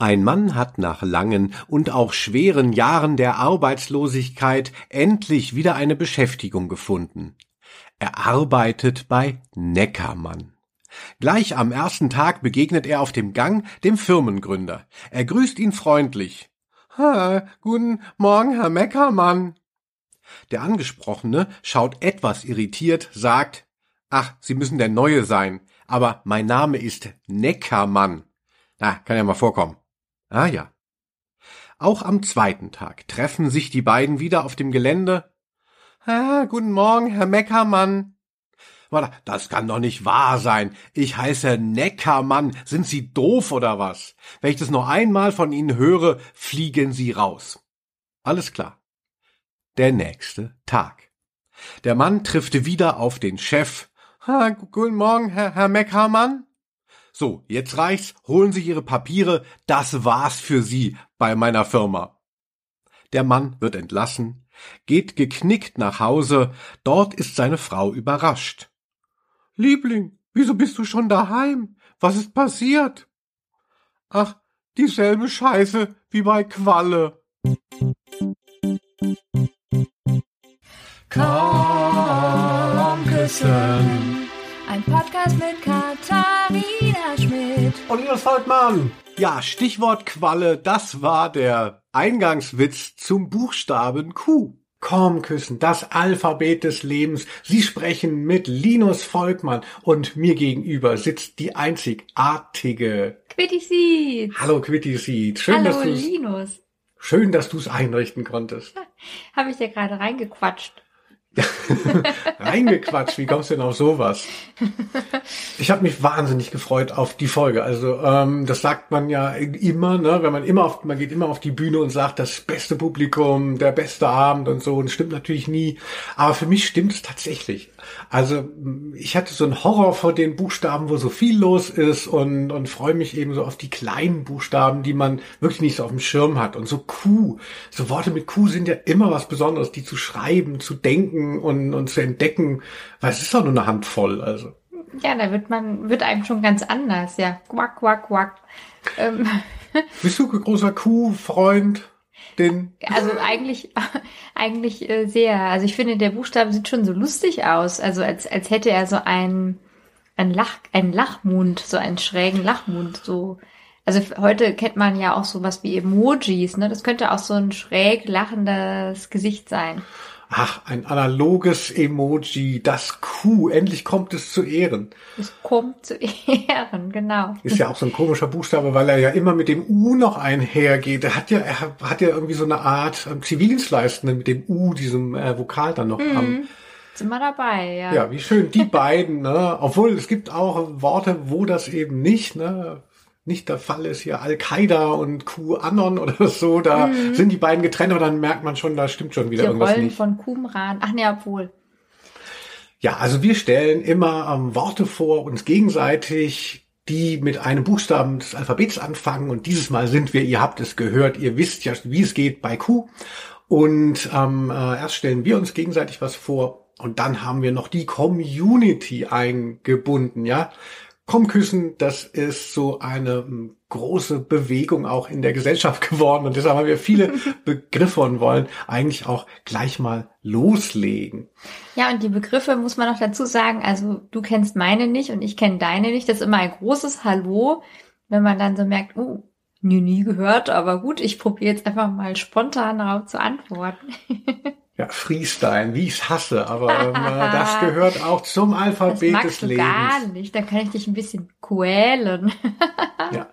Ein Mann hat nach langen und auch schweren Jahren der Arbeitslosigkeit endlich wieder eine Beschäftigung gefunden. Er arbeitet bei Neckermann. Gleich am ersten Tag begegnet er auf dem Gang dem Firmengründer. Er grüßt ihn freundlich. Ha, guten Morgen, Herr Neckermann. Der Angesprochene schaut etwas irritiert, sagt, Ach, Sie müssen der Neue sein, aber mein Name ist Neckermann. Na, kann ja mal vorkommen. Ah ja. Auch am zweiten Tag treffen sich die beiden wieder auf dem Gelände. Ah, guten Morgen, Herr Meckermann. Warte, das kann doch nicht wahr sein. Ich heiße Neckermann. Sind Sie doof oder was? Wenn ich das noch einmal von Ihnen höre, fliegen Sie raus. Alles klar. Der nächste Tag. Der Mann trifft wieder auf den Chef. Ah, guten Morgen, Herr, Herr Meckermann. So, jetzt reicht's, holen Sie Ihre Papiere, das war's für Sie bei meiner Firma. Der Mann wird entlassen, geht geknickt nach Hause, dort ist seine Frau überrascht. Liebling, wieso bist du schon daheim? Was ist passiert? Ach, dieselbe Scheiße wie bei Qualle. Komm küssen. Ein Podcast mit Schmidt. Und Linus Volkmann. Ja, Stichwort Qualle, das war der Eingangswitz zum Buchstaben Q. Komm küssen, das Alphabet des Lebens. Sie sprechen mit Linus Volkmann und mir gegenüber sitzt die einzigartige Quitty Seed. Hallo Quitty Seed. Schön, Hallo dass du's, Linus. schön, dass du es einrichten konntest. Habe ich dir gerade reingequatscht. Reingequatscht, wie kommst du denn auf sowas? Ich habe mich wahnsinnig gefreut auf die Folge. Also ähm, das sagt man ja immer, ne? Wenn man immer auf, man geht immer auf die Bühne und sagt, das beste Publikum, der beste Abend und so. Und stimmt natürlich nie. Aber für mich stimmt es tatsächlich. Also ich hatte so einen Horror vor den Buchstaben, wo so viel los ist und, und freue mich eben so auf die kleinen Buchstaben, die man wirklich nicht so auf dem Schirm hat. Und so Q, so Worte mit Q sind ja immer was Besonderes, die zu schreiben, zu denken und, und zu entdecken, weil es ist doch nur eine Handvoll. Also Ja, da wird man, wird einem schon ganz anders, ja. Quack, quack, quack. Ähm, bist du ein großer Q-Freund? Den also eigentlich, eigentlich äh, sehr. Also ich finde, der Buchstabe sieht schon so lustig aus. Also als, als hätte er so einen, einen Lach, einen Lachmund, so einen schrägen Lachmund, so. Also heute kennt man ja auch sowas wie Emojis, ne? Das könnte auch so ein schräg lachendes Gesicht sein. Ach, ein analoges Emoji, das Q, endlich kommt es zu Ehren. Es kommt zu Ehren, genau. Ist ja auch so ein komischer Buchstabe, weil er ja immer mit dem U noch einhergeht. Er hat ja, er hat ja irgendwie so eine Art ähm, Zivildienstleistende mit dem U, diesem äh, Vokal dann noch am. Mhm. Sind wir dabei, ja. Ja, wie schön, die beiden, ne? Obwohl es gibt auch Worte, wo das eben nicht, ne? Nicht der Fall ist hier Al-Qaida und QAnon oder so, da sind die beiden getrennt, aber dann merkt man schon, da stimmt schon wieder Die irgendwas Rollen nicht. von Qumran. Ach ne, obwohl. Ja, also wir stellen immer ähm, Worte vor, uns gegenseitig, die mit einem Buchstaben des Alphabets anfangen. Und dieses Mal sind wir, ihr habt es gehört, ihr wisst ja, wie es geht bei Q. Und ähm, äh, erst stellen wir uns gegenseitig was vor und dann haben wir noch die Community eingebunden, ja. Komm küssen, das ist so eine ähm, große Bewegung auch in der Gesellschaft geworden und deshalb haben wir viele Begriffe und wollen eigentlich auch gleich mal loslegen. Ja, und die Begriffe muss man noch dazu sagen. Also du kennst meine nicht und ich kenne deine nicht. Das ist immer ein großes Hallo, wenn man dann so merkt, oh, nie, nie gehört, aber gut, ich probiere jetzt einfach mal spontan darauf zu antworten. Ja, Freestyle, wie ich's hasse, aber ähm, äh, das gehört auch zum Das Alphabet magst des du Lebens. gar nicht. Da kann ich dich ein bisschen quälen. Ja.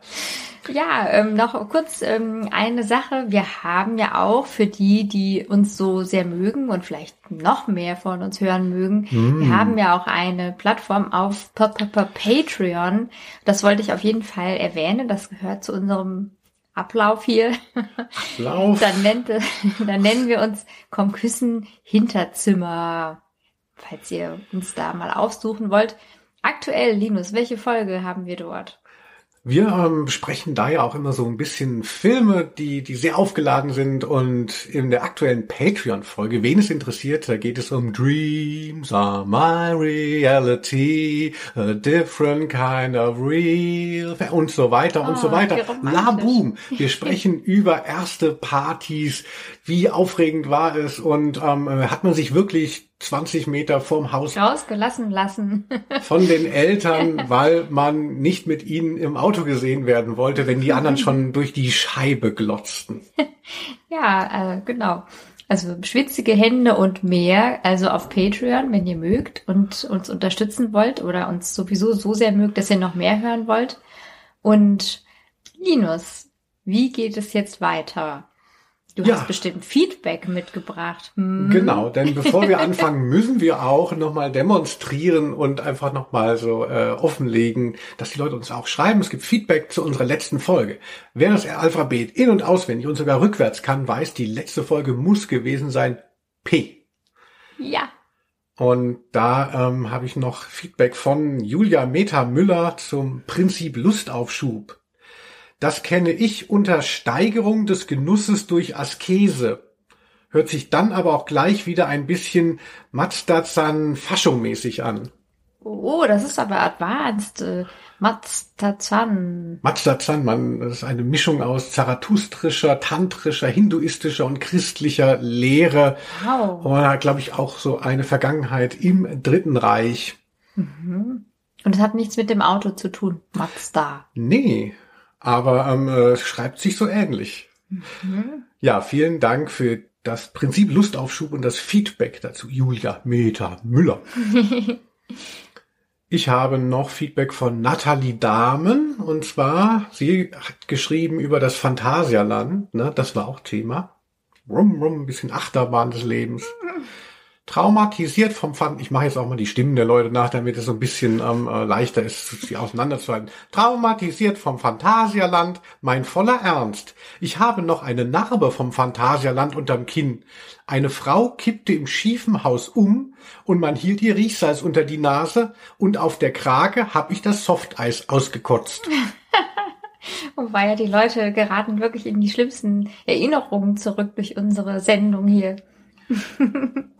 Ja, ähm, noch kurz ähm, eine Sache. Wir haben ja auch für die, die uns so sehr mögen und vielleicht noch mehr von uns hören mögen, wir haben ja auch eine Plattform auf Pa- Pa- Pa- Patreon. Das wollte ich auf jeden Fall erwähnen. Das gehört zu unserem Ablauf hier. Lauf. Dann, nennt, dann nennen wir uns Komm küssen Hinterzimmer. Falls ihr uns da mal aufsuchen wollt. Aktuell, Linus, welche Folge haben wir dort? Wir ähm, besprechen da ja auch immer so ein bisschen Filme, die, die sehr aufgeladen sind und in der aktuellen Patreon-Folge, wen es interessiert, da geht es um Dreams are my reality, a different kind of real und so weiter oh, und so ah, weiter. La boom! Wir sprechen über erste Partys, wie aufregend war es und ähm, hat man sich wirklich 20 Meter vorm Haus rausgelassen lassen. von den Eltern, weil man nicht mit ihnen im Auto gesehen werden wollte, wenn die anderen schon durch die Scheibe glotzten. ja, äh, genau. Also schwitzige Hände und mehr, also auf Patreon, wenn ihr mögt und uns unterstützen wollt oder uns sowieso so sehr mögt, dass ihr noch mehr hören wollt. Und Linus, wie geht es jetzt weiter? Du ja. hast bestimmt Feedback mitgebracht. Hm. Genau, denn bevor wir anfangen, müssen wir auch nochmal demonstrieren und einfach nochmal so äh, offenlegen, dass die Leute uns auch schreiben. Es gibt Feedback zu unserer letzten Folge. Wer das Alphabet in- und auswendig und sogar rückwärts kann, weiß, die letzte Folge muss gewesen sein P. Ja. Und da ähm, habe ich noch Feedback von Julia Meta Müller zum Prinzip Lustaufschub. Das kenne ich unter Steigerung des Genusses durch Askese. Hört sich dann aber auch gleich wieder ein bisschen Mazda-zan Faschung-mäßig an. Oh, das ist aber advanced. Äh, Mazda-zan. Mazda-zan, man, das ist eine Mischung aus zarathustrischer, tantrischer, hinduistischer und christlicher Lehre. Wow. Und hat, glaube ich, auch so eine Vergangenheit im Dritten Reich. Mhm. Und es hat nichts mit dem Auto zu tun, Mazda. Nee, aber ähm, äh, schreibt sich so ähnlich. Mhm. Ja, vielen Dank für das Prinzip Lustaufschub und das Feedback dazu. Julia Meta Müller. ich habe noch Feedback von Nathalie Dahmen und zwar, sie hat geschrieben über das Phantasialand, ne, das war auch Thema. Rum, rum, ein bisschen Achterbahn des Lebens. Traumatisiert vom Pfand. Ich mache jetzt auch mal die Stimmen der Leute nach, damit es so ein bisschen ähm, äh, leichter ist, sie auseinanderzuhalten. Traumatisiert vom Phantasialand, mein voller Ernst. Ich habe noch eine Narbe vom Phantasialand unterm Kinn. Eine Frau kippte im schiefen Haus um und man hielt ihr Riechsalz unter die Nase und auf der Krake hab ich das Softeis ausgekotzt. Wobei ja die Leute geraten wirklich in die schlimmsten Erinnerungen zurück durch unsere Sendung hier.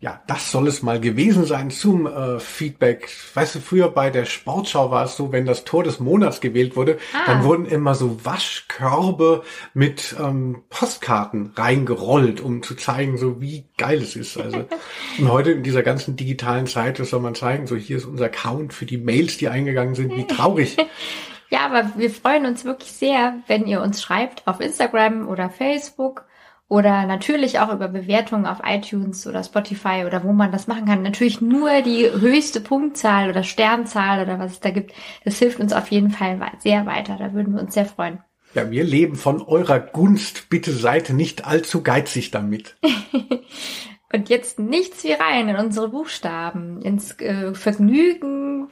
Ja, das soll es mal gewesen sein zum äh, Feedback. Weißt du, früher bei der Sportschau war es so, wenn das Tor des Monats gewählt wurde, ah. dann wurden immer so Waschkörbe mit ähm, Postkarten reingerollt, um zu zeigen, so wie geil es ist. Also und heute in dieser ganzen digitalen Zeit, das soll man zeigen, so hier ist unser Account für die Mails, die eingegangen sind, wie traurig. ja, aber wir freuen uns wirklich sehr, wenn ihr uns schreibt auf Instagram oder Facebook oder natürlich auch über Bewertungen auf iTunes oder Spotify oder wo man das machen kann. Natürlich nur die höchste Punktzahl oder Sternzahl oder was es da gibt. Das hilft uns auf jeden Fall sehr weiter. Da würden wir uns sehr freuen. Ja, wir leben von eurer Gunst. Bitte seid nicht allzu geizig damit. Und jetzt nichts wie rein in unsere Buchstaben, ins äh, Vergnügen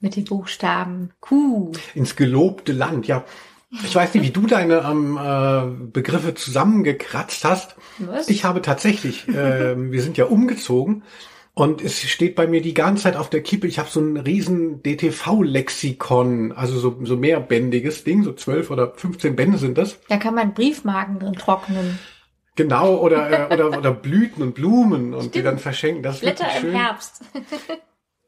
mit den Buchstaben Q. Ins gelobte Land, ja. Ich weiß nicht, wie du deine ähm, äh, Begriffe zusammengekratzt hast. Was? Ich habe tatsächlich, äh, wir sind ja umgezogen und es steht bei mir die ganze Zeit auf der Kippe. Ich habe so ein riesen DTV-Lexikon, also so, so mehrbändiges Ding, so zwölf oder 15 Bände sind das. Da kann man Briefmarken drin trocknen. Genau, oder, äh, oder, oder Blüten und Blumen und Stimmt. die dann verschenken. Das Blätter im schön. Herbst.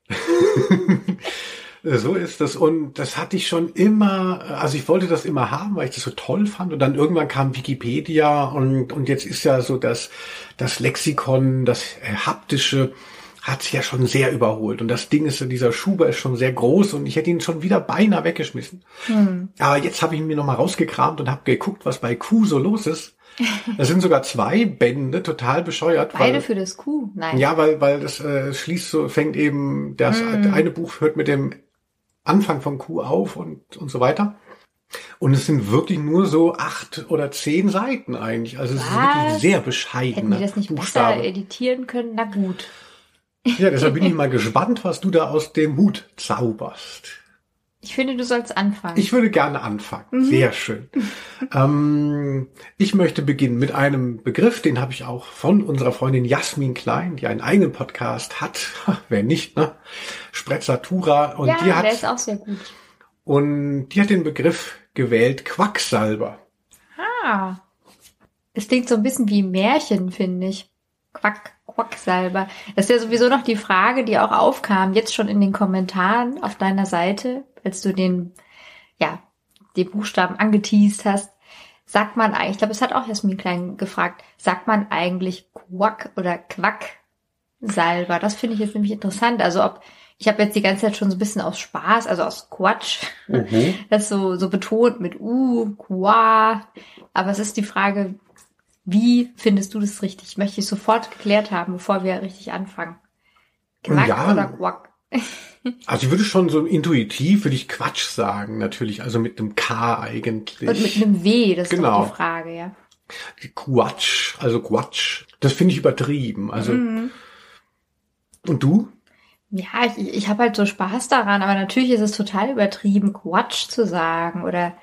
So ist das. Und das hatte ich schon immer, also ich wollte das immer haben, weil ich das so toll fand. Und dann irgendwann kam Wikipedia und, und jetzt ist ja so das, das Lexikon, das haptische, hat sich ja schon sehr überholt. Und das Ding ist, dieser Schuber ist schon sehr groß und ich hätte ihn schon wieder beinahe weggeschmissen. Hm. Aber jetzt habe ich ihn mir nochmal rausgekramt und habe geguckt, was bei Q so los ist. Das sind sogar zwei Bände, total bescheuert. Beide weil, für das Q, nein. Ja, weil, weil das äh, schließt so, fängt eben, das mm. eine Buch hört mit dem Anfang vom Q auf und, und so weiter. Und es sind wirklich nur so acht oder zehn Seiten eigentlich. Also es Was? ist wirklich sehr bescheiden. Hätten die das nicht Buchstabe. besser editieren können? Na gut. Ja, deshalb bin ich mal gespannt, was du da aus dem Hut zauberst. Ich finde, du sollst anfangen. Ich würde gerne anfangen. Mhm. Sehr schön. ähm, ich möchte beginnen mit einem Begriff, den habe ich auch von unserer Freundin Jasmin Klein, die einen eigenen Podcast hat. Wer nicht, ne? Sprezzatura. Und ja, die hat, der ist auch sehr gut. Und die hat den Begriff gewählt Quacksalber. Ah. Es klingt so ein bisschen wie Märchen, finde ich. Quack, Quacksalber. Das ist ja sowieso noch die Frage, die auch aufkam, jetzt schon in den Kommentaren auf deiner Seite, als du den, ja, den Buchstaben angeteased hast. Sagt man eigentlich, ich glaube, es hat auch Jasmin Klein gefragt, sagt man eigentlich Quack oder Quacksalber? Das finde ich jetzt nämlich interessant. Also ob ich habe jetzt die ganze Zeit schon so ein bisschen aus Spaß, also aus Quatsch, mhm. das so, so betont mit U, Qua. Aber es ist die Frage, wie findest du das richtig? Möchte ich sofort geklärt haben, bevor wir richtig anfangen. Quack ja, oder Quack? Also ich würde schon so intuitiv würde ich Quatsch sagen, natürlich, also mit einem K eigentlich. Und mit einem W, das genau. ist die Frage, ja. Quatsch, also Quatsch. Das finde ich übertrieben. Also mhm. und du? Ja, ich, ich habe halt so Spaß daran, aber natürlich ist es total übertrieben, Quatsch zu sagen oder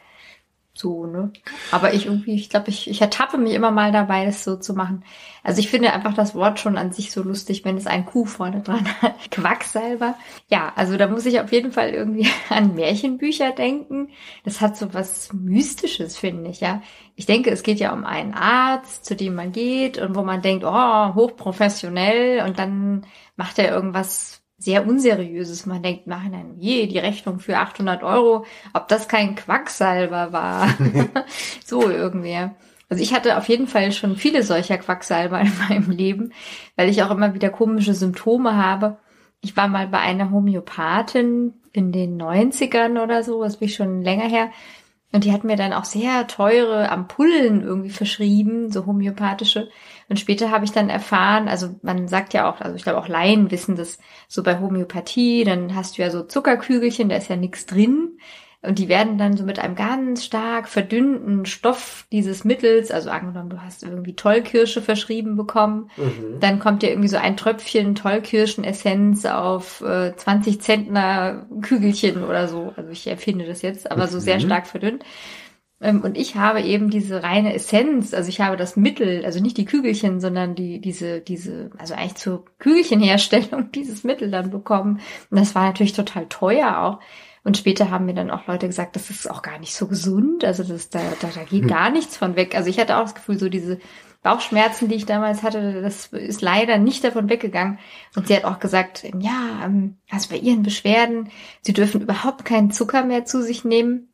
so, ne? Aber ich irgendwie, ich glaube, ich, ich ertappe mich immer mal dabei, das so zu machen. Also ich finde einfach das Wort schon an sich so lustig, wenn es ein Kuh vorne dran hat. Quacksalber. Ja, also da muss ich auf jeden Fall irgendwie an Märchenbücher denken. Das hat so was Mystisches, finde ich, ja. Ich denke, es geht ja um einen Arzt, zu dem man geht und wo man denkt, oh, hochprofessionell und dann macht er irgendwas sehr unseriöses. Man denkt, nein, nein, je, die Rechnung für 800 Euro, ob das kein Quacksalber war. so irgendwie. Also ich hatte auf jeden Fall schon viele solcher Quacksalber in meinem Leben, weil ich auch immer wieder komische Symptome habe. Ich war mal bei einer Homöopathin in den 90ern oder so, das bin ich schon länger her. Und die hat mir dann auch sehr teure Ampullen irgendwie verschrieben, so homöopathische. Und später habe ich dann erfahren, also man sagt ja auch, also ich glaube auch Laien wissen das so bei Homöopathie, dann hast du ja so Zuckerkügelchen, da ist ja nichts drin. Und die werden dann so mit einem ganz stark verdünnten Stoff dieses Mittels, also angenommen, du hast irgendwie Tollkirsche verschrieben bekommen, mhm. dann kommt dir irgendwie so ein Tröpfchen Tollkirschenessenz auf äh, 20 Zentner Kügelchen oder so. Also ich erfinde das jetzt, aber so sehr mhm. stark verdünnt. Ähm, und ich habe eben diese reine Essenz, also ich habe das Mittel, also nicht die Kügelchen, sondern die, diese, diese, also eigentlich zur Kügelchenherstellung dieses Mittel dann bekommen. Und das war natürlich total teuer auch. Und später haben mir dann auch Leute gesagt, das ist auch gar nicht so gesund. Also das, da, da, da geht hm. gar nichts von weg. Also ich hatte auch das Gefühl, so diese Bauchschmerzen, die ich damals hatte, das ist leider nicht davon weggegangen. Und sie hat auch gesagt, ja, ähm, also bei ihren Beschwerden, sie dürfen überhaupt keinen Zucker mehr zu sich nehmen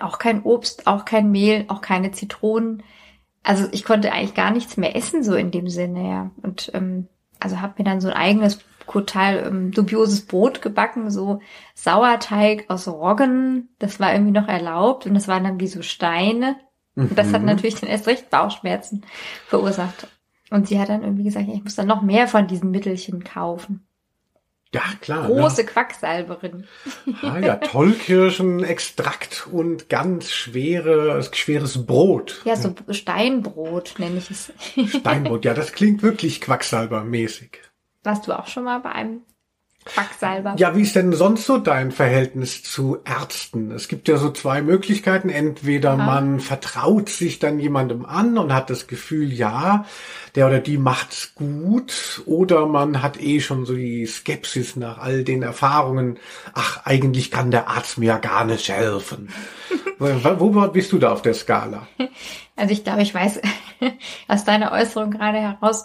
auch kein Obst, auch kein Mehl, auch keine Zitronen. Also ich konnte eigentlich gar nichts mehr essen, so in dem Sinne, ja. Und ähm, also habe mir dann so ein eigenes total ähm, dubioses Brot gebacken, so Sauerteig aus Roggen. Das war irgendwie noch erlaubt und das waren dann wie so Steine. Mhm. Und das hat mhm. natürlich dann erst recht Bauchschmerzen verursacht. Und sie hat dann irgendwie gesagt, ich muss dann noch mehr von diesen Mittelchen kaufen. Ja, klar. Große ne? Quacksalberin. Ah ja, Tollkirschenextrakt und ganz schwere, schweres Brot. Ja, so Steinbrot nenne ich es. Steinbrot, ja, das klingt wirklich Quacksalbermäßig. Warst du auch schon mal bei einem Quacksalber. Ja, wie ist denn sonst so dein Verhältnis zu Ärzten? Es gibt ja so zwei Möglichkeiten. Entweder ja. man vertraut sich dann jemandem an und hat das Gefühl, ja, der oder die macht's gut, oder man hat eh schon so die Skepsis nach all den Erfahrungen. Ach, eigentlich kann der Arzt mir ja gar nicht helfen. wo, bist du da auf der Skala? Also ich glaube, ich weiß aus deiner Äußerung gerade heraus,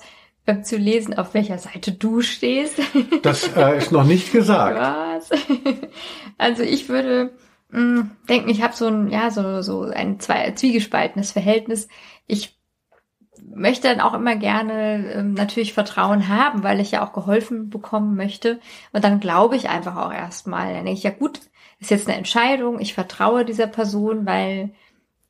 zu lesen, auf welcher Seite du stehst. Das äh, ist noch nicht gesagt. Was? Also ich würde mh, mm, denken, ich habe so ein, ja, so, so ein zwei, zwiegespaltenes Verhältnis. Ich möchte dann auch immer gerne ähm, natürlich Vertrauen haben, weil ich ja auch geholfen bekommen möchte. Und dann glaube ich einfach auch erstmal. Dann denke ich, ja gut, ist jetzt eine Entscheidung, ich vertraue dieser Person, weil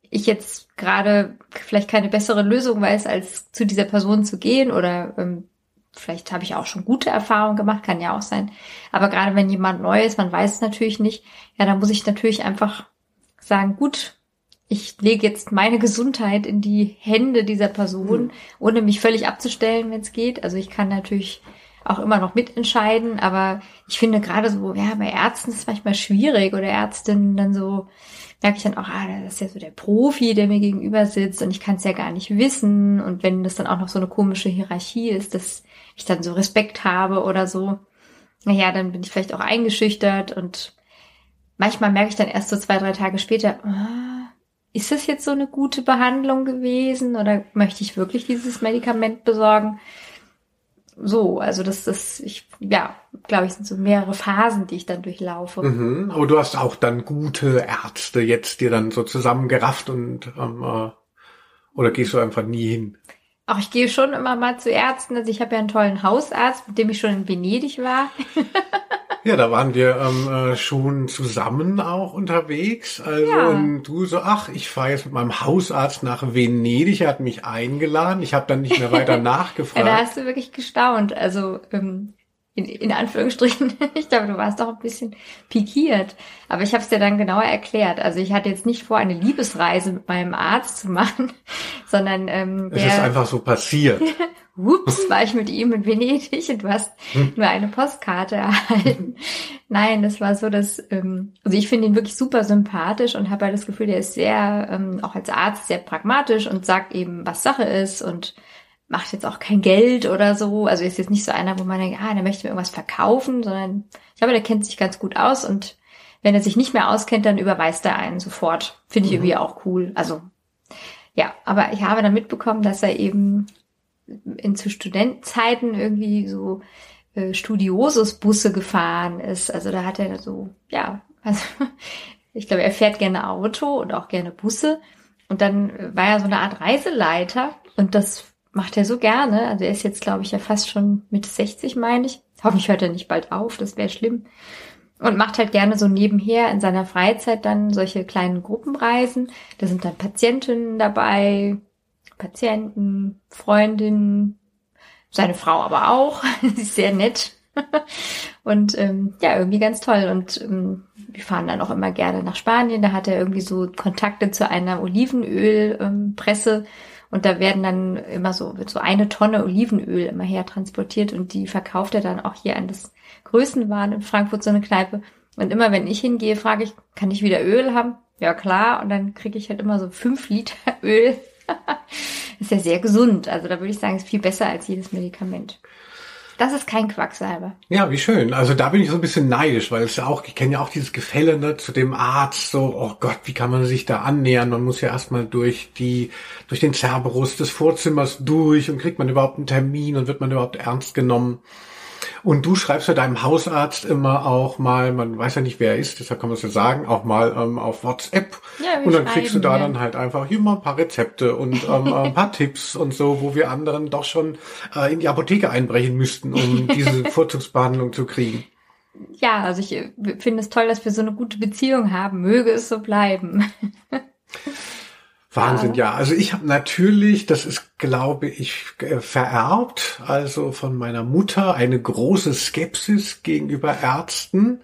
ich jetzt gerade vielleicht keine bessere Lösung weiß, als zu dieser Person zu gehen oder ähm, vielleicht habe ich auch schon gute Erfahrungen gemacht, kann ja auch sein. Aber gerade wenn jemand neu ist, man weiß es natürlich nicht, ja, dann muss ich natürlich einfach sagen, gut, ich lege jetzt meine Gesundheit in die Hände dieser Person, mhm. ohne mich völlig abzustellen, wenn es geht. Also ich kann natürlich auch immer noch mitentscheiden, aber ich finde gerade so, ja, bei Ärzten ist es manchmal schwierig oder Ärztinnen dann so, merke ich dann auch, ah, das ist ja so der Profi, der mir gegenüber sitzt und ich kann es ja gar nicht wissen. Und wenn das dann auch noch so eine komische Hierarchie ist, dass ich dann so Respekt habe oder so, naja, dann bin ich vielleicht auch eingeschüchtert und manchmal merke ich dann erst so zwei, drei Tage später, ah, ist das jetzt so eine gute Behandlung gewesen oder möchte ich wirklich dieses Medikament besorgen? So, also das ist, ich, ja, glaube ich, sind so mehrere Phasen, die ich dann durchlaufe. Mhm, aber du hast auch dann gute Ärzte jetzt dir dann so zusammengerafft und ähm, äh, oder gehst du einfach nie hin? Auch ich gehe schon immer mal zu Ärzten. Also ich habe ja einen tollen Hausarzt, mit dem ich schon in Venedig war. Ja, da waren wir ähm, äh, schon zusammen auch unterwegs. Also Ja. und du so, ach, ich fahre jetzt mit meinem Hausarzt nach Venedig. Er hat mich eingeladen. Ich habe dann nicht mehr weiter Ja, nachgefragt. da hast du wirklich gestaunt. Also ähm, in, in Anführungsstrichen, ich glaube, du warst doch ein bisschen pikiert. Aber ich habe es dir dann genauer erklärt. Also ich hatte jetzt nicht vor, eine Liebesreise mit meinem Arzt zu machen, sondern ähm, es ist der, einfach so passiert. Ups, war ich mit ihm in Venedig und du hast nur eine Postkarte erhalten. Nein, das war so, dass, ähm, also ich finde ihn wirklich super sympathisch und habe halt das Gefühl, der ist sehr, ähm, auch als Arzt sehr pragmatisch und sagt eben, was Sache ist und macht jetzt auch kein Geld oder so. Also ist jetzt nicht so einer, wo man denkt, ah, der möchte mir irgendwas verkaufen, sondern ich glaube, der kennt sich ganz gut aus und wenn er sich nicht mehr auskennt, dann überweist er einen sofort. Finde ich irgendwie auch cool. Also ja, aber ich habe dann mitbekommen, dass er eben in zu Studentenzeiten irgendwie so äh, Studiosus-Busse gefahren ist. Also da hat er so, ja, also ich glaube, er fährt gerne Auto und auch gerne Busse. Und dann war er so eine Art Reiseleiter und das macht er so gerne. Also er ist jetzt, glaube ich, ja fast schon mit 60, meine ich. Hoffentlich hört er nicht bald auf, das wäre schlimm. Und macht halt gerne so nebenher in seiner Freizeit dann solche kleinen Gruppenreisen. Da sind dann Patientinnen dabei, Patienten, Freundinnen, seine Frau aber auch. Sie ist sehr nett. Und ähm, ja, irgendwie ganz toll. Und ähm, wir fahren dann auch immer gerne nach Spanien. Da hat er irgendwie so Kontakte zu einer Olivenölpresse. Ähm. Und da werden dann immer so, wird so eine Tonne Olivenöl immer her transportiert und die verkauft er dann auch hier an das Größenwahn in Frankfurt, so eine Kneipe. Und immer wenn ich hingehe, frage ich, kann ich wieder Öl haben? Ja klar. Und dann kriege ich halt immer so fünf Liter Öl. ist ja sehr gesund. Also da würde ich sagen, ist viel besser als jedes Medikament. Das ist kein Quacksalber. Ja, wie schön. Also da bin ich so ein bisschen neidisch, weil es ja auch, ich kenne ja auch dieses Gefälle ne, zu dem Arzt, so, oh Gott, wie kann man sich da annähern? Man muss ja erstmal durch die, durch den Cerberus des Vorzimmers durch und kriegt man überhaupt einen Termin und wird man überhaupt ernst genommen? Und du schreibst ja deinem Hausarzt immer auch mal, man weiß ja nicht, wer er ist, deshalb kann man es ja sagen, auch mal ähm, auf WhatsApp. Ja, und dann kriegst du da ja. dann halt einfach hier mal ein paar Rezepte und ähm, ein paar Tipps und so, wo wir anderen doch schon äh, in die Apotheke einbrechen müssten, um diese Vorzugsbehandlung zu kriegen. Ja, also ich äh, finde es toll, dass wir so eine gute Beziehung haben. Möge es so bleiben. Wahnsinn, ja. Also ich habe natürlich, das ist, glaube ich, äh, vererbt, also von meiner Mutter, eine große Skepsis gegenüber Ärzten.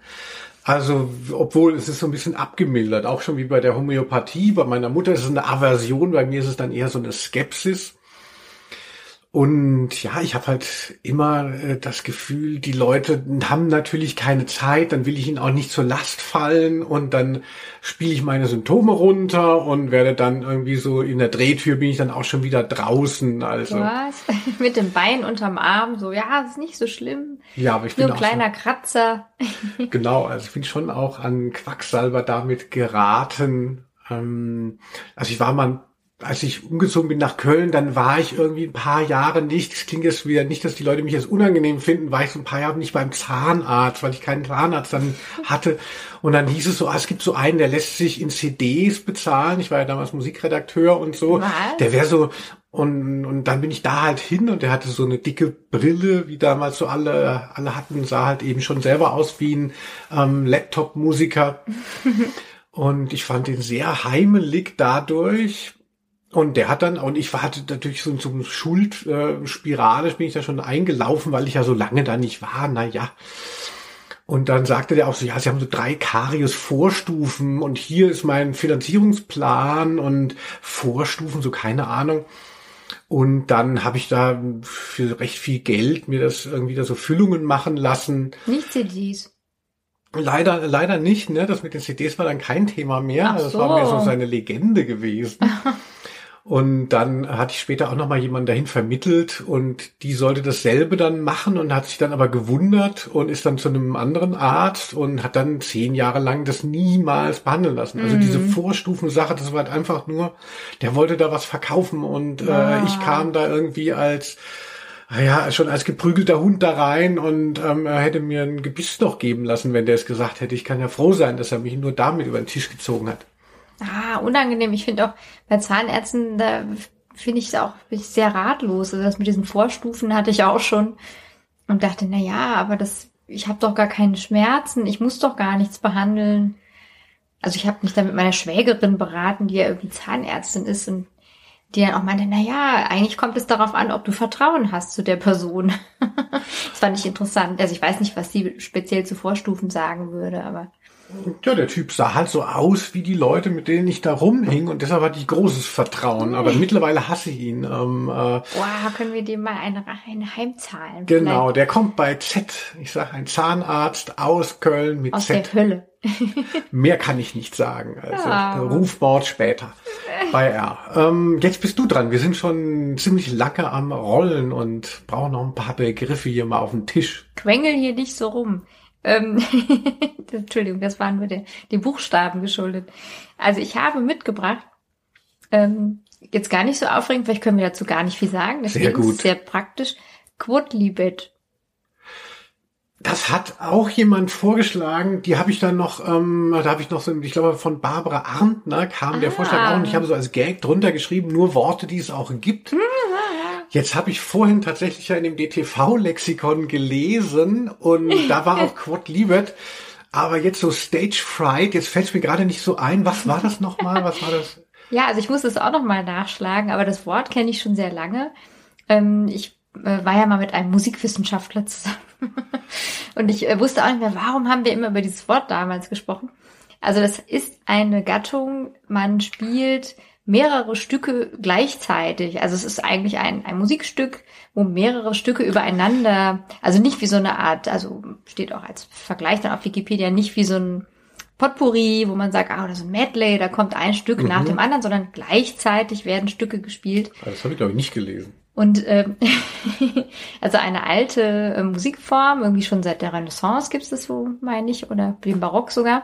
Also, obwohl es ist so ein bisschen abgemildert, auch schon wie bei der Homöopathie. Bei meiner Mutter ist es eine Aversion, bei mir ist es dann eher so eine Skepsis. Und ja, ich habe halt immer äh, das Gefühl, die Leute haben natürlich keine Zeit, dann will ich ihnen auch nicht zur Last fallen und dann spiele ich meine Symptome runter und werde dann irgendwie so in der Drehtür bin ich dann auch schon wieder draußen. Also Was? Mit dem Bein unterm Arm, so, ja, ist nicht so schlimm. ja, aber ich Nur bin ein auch kleiner Kratzer. so, genau, also ich bin schon auch an Quacksalber damit geraten. Ähm, also ich war mal als ich umgezogen bin nach Köln, dann war ich irgendwie ein paar Jahre nicht, das klingt jetzt wieder nicht, dass die Leute mich jetzt unangenehm finden, war ich so ein paar Jahre nicht beim Zahnarzt, weil ich keinen Zahnarzt dann hatte. Und dann hieß es so, ah, es gibt so einen, der lässt sich in CDs bezahlen. Ich war ja damals Musikredakteur und so. Was? Der wäre so, und, und dann bin ich da halt hin und der hatte so eine dicke Brille, wie damals so alle, alle hatten, sah halt eben schon selber aus wie ein ähm, Laptop-Musiker. und ich fand ihn sehr heimelig dadurch. Und der hat dann, und ich war hatte natürlich so zum Schuldspirale, äh, bin ich da schon eingelaufen, weil ich ja so lange da nicht war, na ja. Und dann sagte der auch so, ja, sie haben so drei Karies-Vorstufen und hier ist mein Finanzierungsplan und Vorstufen, so keine Ahnung. Und dann habe ich da für recht viel Geld mir das irgendwie da so Füllungen machen lassen. Nicht CDs. Leider, leider nicht, ne? Das mit den CDs war dann kein Thema mehr. Ach Das war mehr so so. seine Legende gewesen. Und dann hatte ich später auch noch mal jemanden dahin vermittelt und die sollte dasselbe dann machen und hat sich dann aber gewundert und ist dann zu einem anderen Arzt und hat dann zehn Jahre lang das niemals behandeln lassen. Also mhm. diese Vorstufensache, das war halt einfach nur, der wollte da was verkaufen und ah. äh, ich kam da irgendwie als ah ja, schon als geprügelter Hund da rein und ähm, er hätte mir ein Gebiss noch geben lassen, wenn der es gesagt hätte. Ich kann ja froh sein, dass er mich nur damit über den Tisch gezogen hat. Ah, unangenehm. Ich finde auch bei Zahnärzten, da finde ich es auch sehr ratlos. Also das mit diesen Vorstufen hatte ich auch schon und dachte, na ja, aber das, ich habe doch gar keine Schmerzen, ich muss doch gar nichts behandeln. Also ich habe mich da mit meiner Schwägerin beraten, die ja irgendwie Zahnärztin ist und die dann auch meinte, na ja, eigentlich kommt es darauf an, ob du Vertrauen hast zu der Person. das fand ich interessant. Also ich weiß nicht, was sie speziell zu Vorstufen sagen würde, aber ja, der Typ sah halt so aus wie die Leute, mit denen ich da rumhing und deshalb hatte ich großes Vertrauen. Aber mittlerweile hasse ich ihn. Ähm, äh, wow, können wir dem mal eine, eine Heimzahlen? Genau, vielleicht? der kommt bei Z. Ich sage ein Zahnarzt aus Köln mit aus Z. Aus der Hölle. Mehr kann ich nicht sagen. Also ja. Rufwort später bei R. Ähm, jetzt bist du dran. Wir sind schon ziemlich lange am Rollen und brauchen noch ein paar Begriffe hier mal auf den Tisch. Quengel hier nicht so rum. Ähm, Entschuldigung, das waren nur den, den Buchstaben geschuldet. Also ich habe mitgebracht, ähm, jetzt gar nicht so aufregend, vielleicht können wir dazu gar nicht viel sagen. Deswegen sehr gut. Ist sehr praktisch. Quodlibet. Das hat auch jemand vorgeschlagen, die habe ich dann noch, ähm, da habe ich noch so, ich glaube von Barbara Arndt, ne, kam ah. der Vorschlag auch und ich habe so als Gag drunter geschrieben, nur Worte, die es auch gibt. Mhm. Jetzt habe ich vorhin tatsächlich ja in dem DTV-Lexikon gelesen und da war auch Quad Libet. Aber jetzt so Stage Fright, jetzt fällt es mir gerade nicht so ein. Was war das nochmal? Was war das? Ja, also ich muss es auch nochmal nachschlagen, aber das Wort kenne ich schon sehr lange. Ähm, ich äh, war ja mal mit einem Musikwissenschaftler zusammen. und ich äh, wusste auch nicht mehr, warum haben wir immer über dieses Wort damals gesprochen. Also das ist eine Gattung, man spielt mehrere Stücke gleichzeitig. Also es ist eigentlich ein, ein Musikstück, wo mehrere Stücke übereinander, also nicht wie so eine Art, also steht auch als Vergleich dann auf Wikipedia, nicht wie so ein Potpourri, wo man sagt, ah, oder so ein Medley, da kommt ein Stück mhm. nach dem anderen, sondern gleichzeitig werden Stücke gespielt. Das habe ich, glaube ich, nicht gelesen. Und ähm, also eine alte äh, Musikform, irgendwie schon seit der Renaissance gibt es das so, meine ich, oder dem Barock sogar.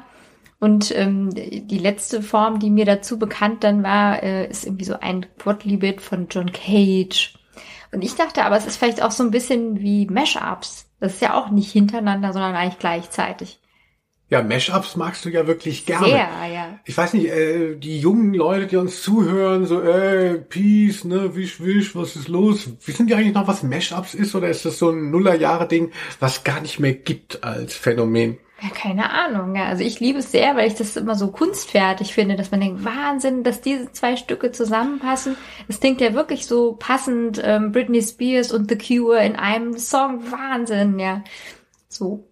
Und ähm, die letzte Form, die mir dazu bekannt dann war, äh, ist irgendwie so ein Quadlibet von John Cage. Und ich dachte aber, es ist vielleicht auch so ein bisschen wie Mashups. Das ist ja auch nicht hintereinander, sondern eigentlich gleichzeitig. Ja, Mashups magst du ja wirklich gerne. Sehr, ja. Ich weiß nicht, äh, die jungen Leute, die uns zuhören, so, ey, Peace, ne, wisch, wisch, was ist los? Wissen die eigentlich noch, was Mashups ist? Oder ist das so ein Nullerjahre-Ding, was gar nicht mehr gibt als Phänomen? Ja, keine Ahnung. Ja. Also ich liebe es sehr, weil ich das immer so kunstfertig finde, dass man denkt, Wahnsinn, dass diese zwei Stücke zusammenpassen. Es klingt ja wirklich so passend, ähm, Britney Spears und The Cure in einem Song. Wahnsinn, ja. So.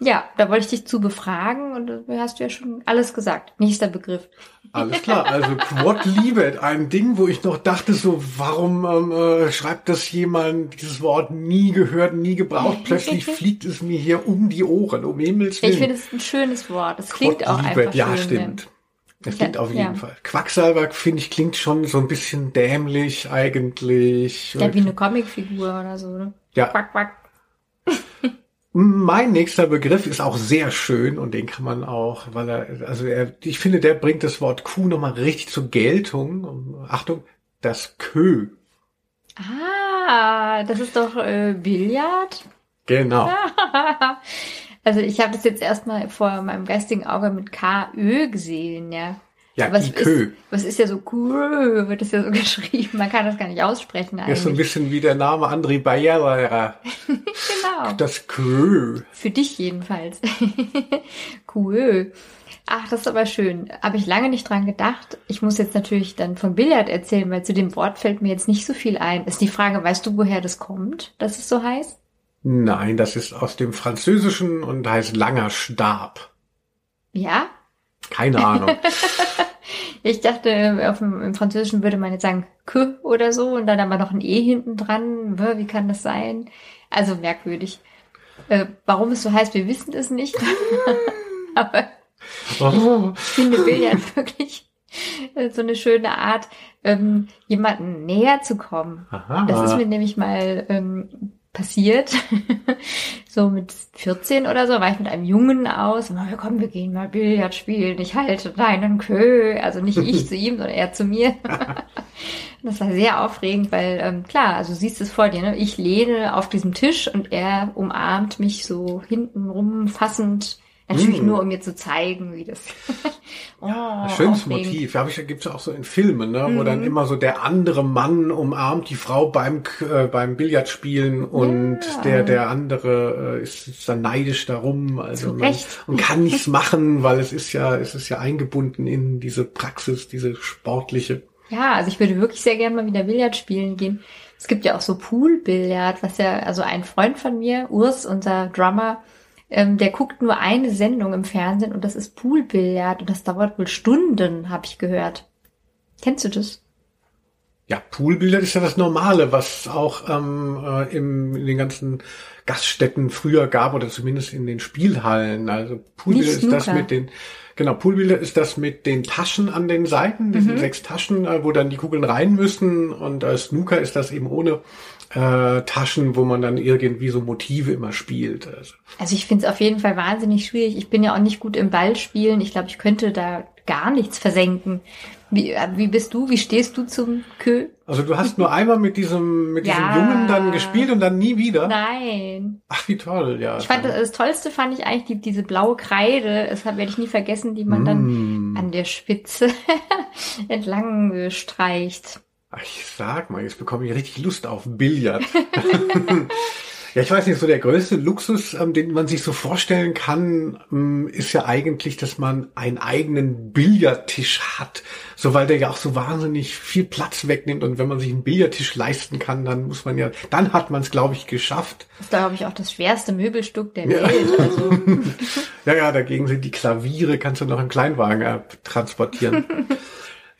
Ja, da wollte ich dich zu befragen und da hast du ja schon alles gesagt. Nächster Begriff. Alles klar, also Quad Libet, ein Ding, wo ich noch dachte, so, warum ähm, äh, schreibt das jemand, dieses Wort nie gehört, nie gebraucht, plötzlich fliegt es mir hier um die Ohren, um Himmels Willen. Ich finde es ein schönes Wort, es klingt auch einfach ja, schön. stimmt. Das klingt ja, auf jeden ja. Fall. Quacksalber, finde ich, klingt schon so ein bisschen dämlich eigentlich. Ja, wie eine Comicfigur oder so, ne? Ja. Quack, quack. Mein nächster Begriff ist auch sehr schön und den kann man auch, weil er, also er, ich finde, der bringt das Wort Kuh nochmal richtig zur Geltung. Achtung, das Kö. Ah, das ist doch äh, Billard. Genau. also ich habe das jetzt erstmal vor meinem geistigen Auge mit KÖ gesehen, ja. Ja, was Ikö. Ist, was ist ja so cool, wird das ja so geschrieben. Man kann das gar nicht aussprechen eigentlich. ist so ein bisschen wie der Name André Bayer. genau. Das Kö. Für dich jedenfalls. cool. Ach, das ist aber schön. Habe ich lange nicht dran gedacht. Ich muss jetzt natürlich dann von Billard erzählen, weil zu dem Wort fällt mir jetzt nicht so viel ein. Ist die Frage, weißt du, woher das kommt, dass es so heißt? Nein, das ist aus dem Französischen und heißt langer Stab. Ja? Keine Ahnung. Ich dachte, auf dem, im Französischen würde man jetzt sagen que oder so und dann aber noch ein e hinten dran. Wie kann das sein? Also merkwürdig. Äh, warum es so heißt, wir wissen es nicht. aber oh. ich finde Billard wirklich so eine schöne Art, ähm, jemanden näher zu kommen. Aha. Das ist mir nämlich mal ähm, passiert. so mit 14 oder so war ich mit einem Jungen aus. Na, komm, wir gehen mal Billard spielen. Ich halte deinen Kö. Also nicht ich zu ihm, sondern er zu mir. das war sehr aufregend, weil ähm, klar, also du siehst es vor dir. Ne? Ich lehne auf diesem Tisch und er umarmt mich so hintenrum fassend Natürlich Mm. nur, um mir zu zeigen, wie das. oh, Schönes aufregend. Motiv. Ja, gibt es auch so in Filmen, ne? wo Mhm. dann immer so der andere Mann umarmt die Frau beim äh, beim Billardspielen und Ja. der der andere äh, ist, ist dann neidisch darum, also man, und kann nichts machen, weil es ist ja es ist ja eingebunden in diese Praxis, diese sportliche. Ja, also ich würde wirklich sehr gerne mal wieder Billard spielen gehen. Es gibt ja auch so Poolbillard, was ja, also ein Freund von mir, Urs, unser Drummer, ähm, der guckt nur eine Sendung im Fernsehen und das ist Poolbillard und das dauert wohl Stunden, habe ich gehört. Kennst du das? Ja, Poolbillard ist ja das Normale, was auch ähm, äh, im, in den ganzen Gaststätten früher gab oder zumindest in den Spielhallen. Also Poolbillard ist das mit den genau Poolbillard ist das mit den Taschen an den Seiten, diesen Mhm. sechs Taschen, äh, wo dann die Kugeln rein müssen und äh, Snooker ist das eben ohne äh, Taschen, wo man dann irgendwie so Motive immer spielt. Also, Also ich finde es auf jeden Fall wahnsinnig schwierig. Ich bin ja auch nicht gut im Ballspielen. Ich glaube, ich könnte da gar nichts versenken. Wie, äh, wie bist du? Wie stehst du zum Kö? also du hast nur einmal mit diesem mit diesem Ja. Jungen dann gespielt und dann nie wieder. Nein. Ach, wie toll, ja. Ich fand das, das Tollste fand ich eigentlich die, diese blaue Kreide. Das werde ich nie vergessen, die man dann Mm. an der Spitze entlang streicht. Ach, ich sag mal, jetzt bekomme ich richtig Lust auf Billard. ja, ich weiß nicht, so der größte Luxus, ähm, den man sich so vorstellen kann, ähm, ist ja eigentlich, dass man einen eigenen Billardtisch hat. So, weil der ja auch so wahnsinnig viel Platz wegnimmt. Und wenn man sich einen Billardtisch leisten kann, dann muss man ja, dann hat man es, glaube ich, geschafft. Das ist, glaube ich, auch das schwerste Möbelstück der Ja. Welt. Also, Ja, ja, dagegen sind die Klaviere, kannst du noch im Kleinwagen äh, transportieren.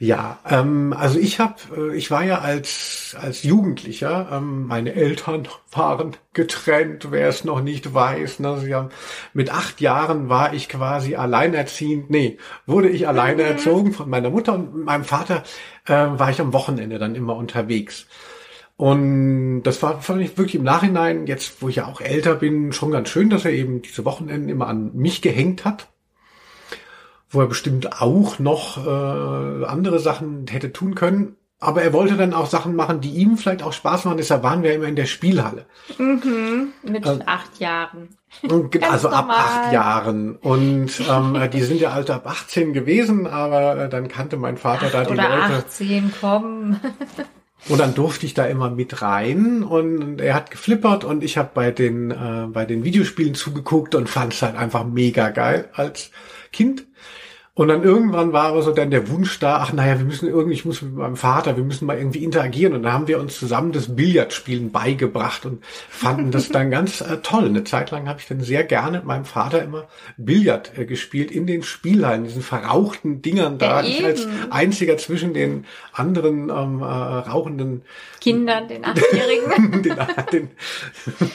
ja, ähm, also ich habe, äh, ich war ja als als Jugendlicher, ähm, meine Eltern waren getrennt, wer es noch nicht weiß. Ne, sie haben, mit acht Jahren war ich quasi alleinerziehend, nee, wurde ich alleine erzogen von meiner Mutter und meinem Vater äh, war ich am Wochenende dann immer unterwegs. Und das war fand ich wirklich im Nachhinein, jetzt wo ich ja auch älter bin, schon ganz schön, dass er eben diese Wochenenden immer an mich gehängt hat. Wo er bestimmt auch noch äh, andere Sachen hätte tun können. Aber er wollte dann auch Sachen machen, die ihm vielleicht auch Spaß machen. Deshalb waren wir immer in der Spielhalle. mit Ähm, acht Jahren. Also ab normal. acht Jahren. Und ähm, die sind ja alle ab 18 gewesen, aber äh, dann kannte mein Vater da die Oder Leute. 18, komm. Und dann durfte ich da immer mit rein und er hat geflippert und ich habe bei den äh, bei den Videospielen zugeguckt und fand es halt einfach mega geil als Kind. Und dann irgendwann war aber so dann der Wunsch da, ach naja, wir müssen irgendwie, ich muss mit meinem Vater, wir müssen mal irgendwie interagieren. Und dann haben wir uns zusammen das Billardspielen beigebracht und fanden das dann ganz äh, toll. Eine Zeit lang habe ich dann sehr gerne mit meinem Vater immer Billard äh, gespielt in den Spielhallen, diesen verrauchten Dingern da. Ja, ich als einziger zwischen den anderen ähm, äh, rauchenden Kindern, den Achtjährigen. den, den,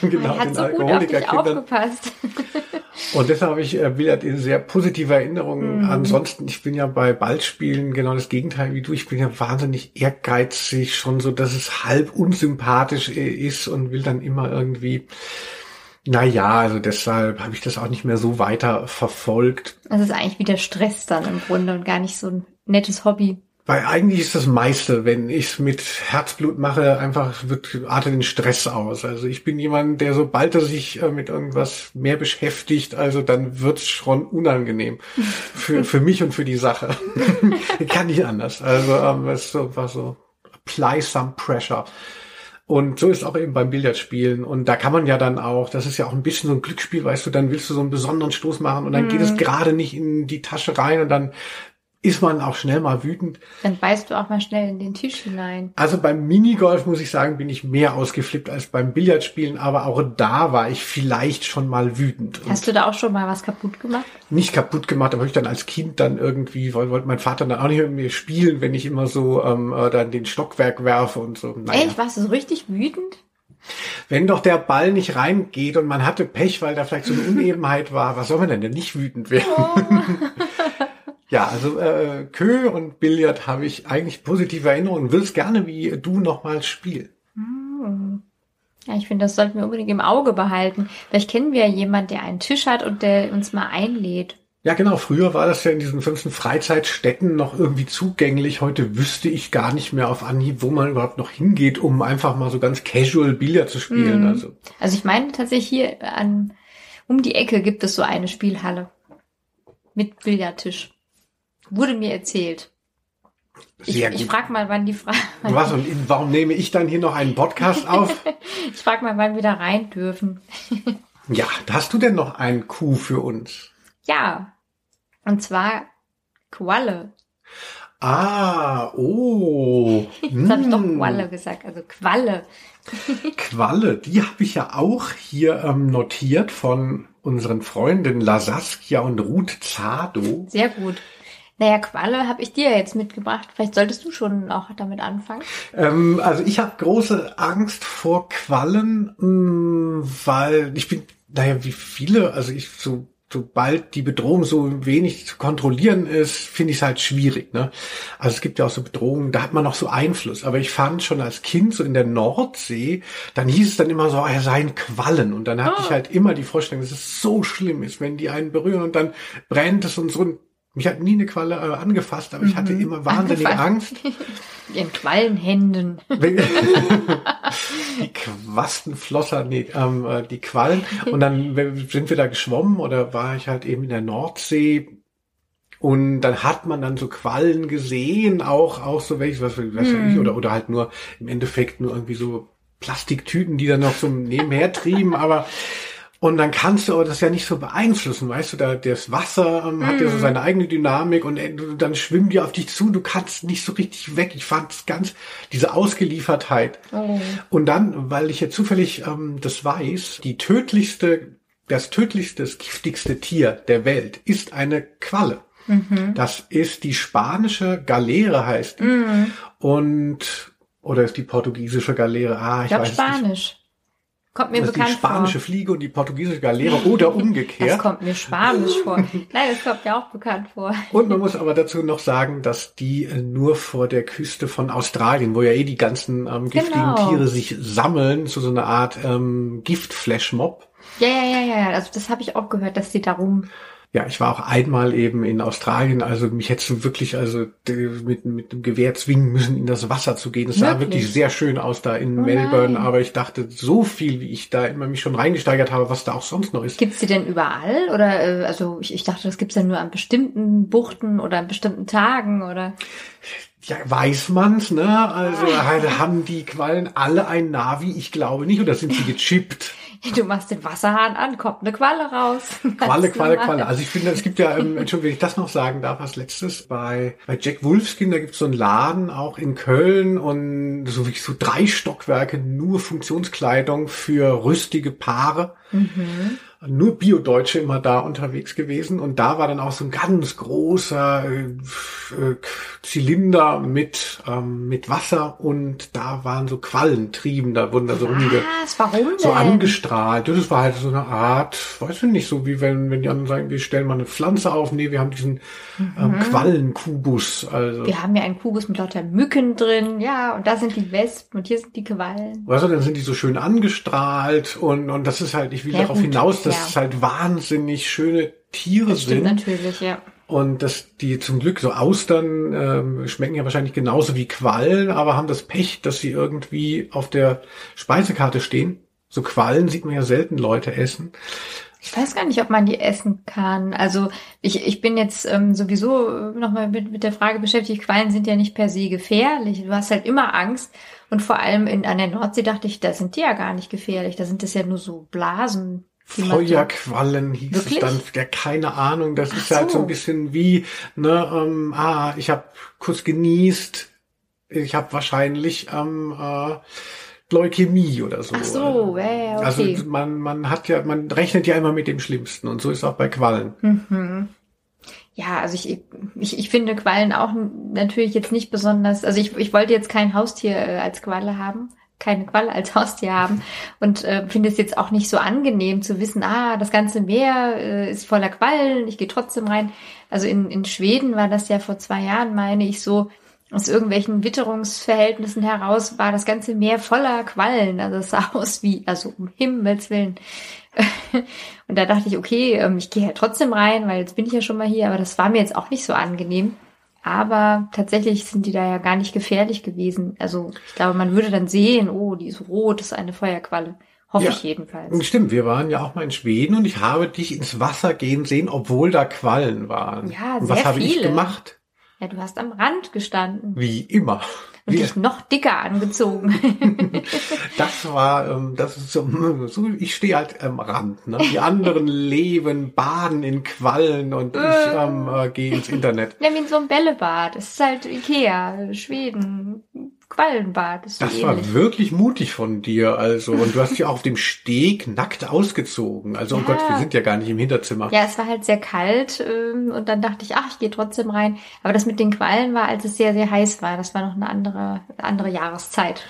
genau, hat den so gut auf dich Alkoholikerkindern. aufgepasst. Und deshalb habe ich äh, Billard in sehr positive Erinnerungen. Mhm. Ansonsten, ich bin ja bei Ballspielen genau das Gegenteil wie du. Ich bin ja wahnsinnig ehrgeizig, schon so, dass es halb unsympathisch äh, ist und will dann immer irgendwie. Naja, also deshalb habe ich das auch nicht mehr so weiter verfolgt. Das ist eigentlich wieder Stress dann im Grunde und gar nicht so ein nettes Hobby. Weil eigentlich ist das meiste, wenn ich es mit Herzblut mache, einfach wird artet den Stress aus. Also ich bin jemand, der sobald er sich äh, mit irgendwas mehr beschäftigt, also dann wird's schon unangenehm für für mich und für die Sache. Kann nicht anders. Also ähm, es ist so, war so apply some pressure. Und so ist auch eben beim Billardspielen. Und da kann man ja dann auch, das ist ja auch ein bisschen so ein Glücksspiel, weißt du, dann willst du so einen besonderen Stoß machen und dann geht es gerade nicht in die Tasche rein und dann ist man auch schnell mal wütend. Dann beißt du auch mal schnell in den Tisch hinein. Also beim Minigolf muss ich sagen, bin ich mehr ausgeflippt als beim Billardspielen, aber auch da war ich vielleicht schon mal wütend. Hast du da auch schon mal was kaputt gemacht? nicht kaputt gemacht, aber ich dann als Kind dann irgendwie, wollte mein Vater dann auch nicht mit mir spielen, wenn ich immer so ähm, äh, dann den Stockwerk werfe und so. Naja. Echt? Warst du so richtig wütend? Wenn doch der Ball nicht reingeht und man hatte Pech, weil da vielleicht so eine Unebenheit war, was soll man denn denn nicht wütend werden? Oh. Ja, also äh, Kö und Billard habe ich eigentlich positive Erinnerungen. Will es gerne wie du nochmals spielen. Hm. Ja, ich finde, das sollten wir unbedingt im Auge behalten. Vielleicht kennen wir ja jemanden, der einen Tisch hat und der uns mal einlädt. Ja, genau. Früher war das ja in diesen ganzen Freizeitstätten noch irgendwie zugänglich. Heute wüsste ich gar nicht mehr auf Anhieb, wo man überhaupt noch hingeht, um einfach mal so ganz casual Billard zu spielen. Mhm. Also, Also ich meine tatsächlich hier an, um die Ecke gibt es so eine Spielhalle. Mit Billardtisch. Wurde mir erzählt. Ich, sehr ich gut. frage mal, wann die Frage. Was und warum nehme ich dann hier noch einen Podcast auf? Ich frage mal, wann wir da rein dürfen. ja, hast du denn noch einen Coup für uns? Ja. Und zwar Qualle. Ah, oh. Jetzt habe ich doch Hm. Qualle gesagt, also Qualle. Qualle, die habe ich ja auch hier ähm, notiert von unseren Freundinnen La Saskia und Ruth Zado. Sehr gut. Naja, Qualle habe ich dir jetzt mitgebracht. Vielleicht solltest du schon auch damit anfangen. Ähm, also ich habe große Angst vor Quallen, mh, weil ich bin, naja, wie viele, also ich so sobald die Bedrohung so wenig zu kontrollieren ist, finde ich es halt schwierig. Ne? Also es gibt ja auch so Bedrohungen, da hat man noch so Einfluss. Aber ich fand schon als Kind so in der Nordsee, dann hieß es dann immer so, er seien Quallen. Und dann hatte Ah. ich halt immer die Vorstellung, dass es so schlimm ist, wenn die einen berühren und dann brennt es und so. Und mich hat nie eine Qualle äh, angefasst, aber ich hatte immer wahnsinnige. Angst. Ihren Quallenhänden. Die Quastenflosser, nee, ähm, äh, die Quallen. Und dann sind wir da geschwommen oder war ich halt eben in der Nordsee. Und dann hat man dann so Quallen gesehen, auch, auch so welche, was, was weiß ich, oder, oder halt nur im Endeffekt nur irgendwie so Plastiktüten, die dann noch so nebenher trieben, aber und dann kannst du aber das ja nicht so beeinflussen, weißt du, da das Wasser ähm, hat ja so seine eigene Dynamik und äh, dann schwimmen die auf dich zu, du kannst nicht so richtig weg. Ich fand es ganz, diese Ausgeliefertheit. Oh. Und dann, weil ich jetzt zufällig ähm, das weiß, die tödlichste, das tödlichste, das giftigste Tier der Welt ist eine Qualle. Das ist die spanische Galeere heißt die. Und, oder ist die portugiesische Galeere? Ah, ich, Ich glaube weiß es nicht. Kommt mir Das ist die bekannt spanische vor. Fliege und die portugiesische Galeere oder Das umgekehrt. kommt mir Spanisch vor. Nein, das kommt mir auch bekannt vor. Und man muss aber dazu noch sagen, dass die äh, nur vor der Küste von Australien, wo ja eh die ganzen ähm, giftigen Genau. Tiere sich sammeln, zu so einer Art ähm, Giftflashmob. Ja, ja, ja, ja. Also das habe ich auch gehört, dass die darum. Ja, ich war auch einmal eben in Australien, also mich hättest du wirklich also mit, mit dem Gewehr zwingen müssen, in das Wasser zu gehen. Es sah Wirklich? wirklich sehr schön aus da in Oh Melbourne, aber ich dachte, so viel, wie ich da immer mich schon reingesteigert habe, was da auch sonst noch ist. Gibt's die denn überall? Oder äh, also ich, ich dachte, das gibt's ja nur an bestimmten Buchten oder an bestimmten Tagen oder. Ja, weiß man's, ne? Also halt, haben die Quallen alle ein Navi? Ich glaube nicht. Oder sind sie gechippt? Du machst den Wasserhahn an, kommt eine Qualle raus. Qualle, Qualle. Qualle. Also ich finde, es gibt ja, ähm, Entschuldigung, wenn ich das noch sagen darf, als letztes, bei, bei Jack Wolfskin, da gibt's so einen Laden auch in Köln und so wie so drei Stockwerke, nur Funktionskleidung für rüstige Paare. Nur Bio-Deutsche immer da unterwegs gewesen und da war dann auch so ein ganz großer äh, äh, Zylinder mit ähm, mit Wasser und da waren so Quallen trieben, da wurden da so rumge so angestrahlt. Das war halt so eine Art, weiß ich nicht, so wie wenn, wenn die anderen sagen, wir stellen mal eine Pflanze auf. Nee, wir haben diesen ähm, Quallenkubus. Also, Wir haben ja einen Kubus mit lauter Mücken drin, ja, und da sind die Wespen und hier sind die Quallen. weißt du, dann sind die so schön angestrahlt und, und das ist halt, ich will Ja, darauf gut, hinaus, dass ja. es halt wahnsinnig schöne Tiere Das stimmt sind. natürlich, ja. Und dass die zum Glück so Austern ähm, schmecken ja wahrscheinlich genauso wie Quallen, aber haben das Pech, dass sie irgendwie auf der Speisekarte stehen. So Quallen sieht man ja selten Leute essen. Ich weiß gar nicht, ob man die essen kann. Also ich, ich bin jetzt ähm, sowieso nochmal mit, mit der Frage beschäftigt, Quallen sind ja nicht per se gefährlich. Du hast halt immer Angst. Und vor allem in, an der Nordsee dachte ich, da sind die ja gar nicht gefährlich. Da sind es ja nur so Blasen. Feuerquallen hieß Wirklich? es dann, ja keine Ahnung, das Ach ist halt so so. ein bisschen wie, ne, ähm, ah, ich habe kurz genießt, ich habe wahrscheinlich ähm, äh, Leukämie oder so. Ach so, ja, ja, okay. Also man, man hat ja, man rechnet ja immer mit dem Schlimmsten und so ist auch bei Quallen. Mhm. Ja, also ich, ich, ich finde Quallen auch natürlich jetzt nicht besonders, also ich, ich wollte jetzt kein Haustier äh, als Qualle haben. Keine Qualle als Haustier haben und äh, finde es jetzt auch nicht so angenehm zu wissen, ah, das ganze Meer äh, ist voller Quallen, ich gehe trotzdem rein. Also in, in Schweden war das ja vor zwei Jahren, meine ich, so, aus irgendwelchen Witterungsverhältnissen heraus war das ganze Meer voller Quallen. Also es sah aus wie, also um Himmels Willen. Und da dachte ich, okay, ähm, ich gehe ja trotzdem rein, weil jetzt bin ich ja schon mal hier, aber das war mir jetzt auch nicht so angenehm. Aber tatsächlich sind die da ja gar nicht gefährlich gewesen. Also ich glaube, man würde dann sehen, oh, die ist rot, das ist eine Feuerqualle. Hoffe ja, ich jedenfalls. Stimmt, wir waren ja auch mal in Schweden und ich habe dich ins Wasser gehen sehen, obwohl da Quallen waren. Ja, sehr und was viele. habe ich gemacht? Ja, du hast am Rand gestanden. Wie immer. Und Wie, dich noch dicker angezogen. das war, ähm, das ist so, so ich stehe halt am Rand. Ne? Die anderen leben, baden in Quallen und ich ähm, äh, gehe ins Internet. Ja, wie in so einem Bällebad. Es ist halt Ikea, Schweden, Quallenbad. Ist so Das ähnlich. war wirklich mutig von dir, also. Und du hast dich auch auf dem Steg nackt ausgezogen. Also, oh Ja. Gott, wir sind ja gar nicht im Hinterzimmer. Ja, es war halt sehr kalt ähm, und dann dachte ich, ach, ich gehe trotzdem rein. Aber das mit den Quallen war, als es sehr, sehr heiß war. Das war noch eine andere, andere Jahreszeit.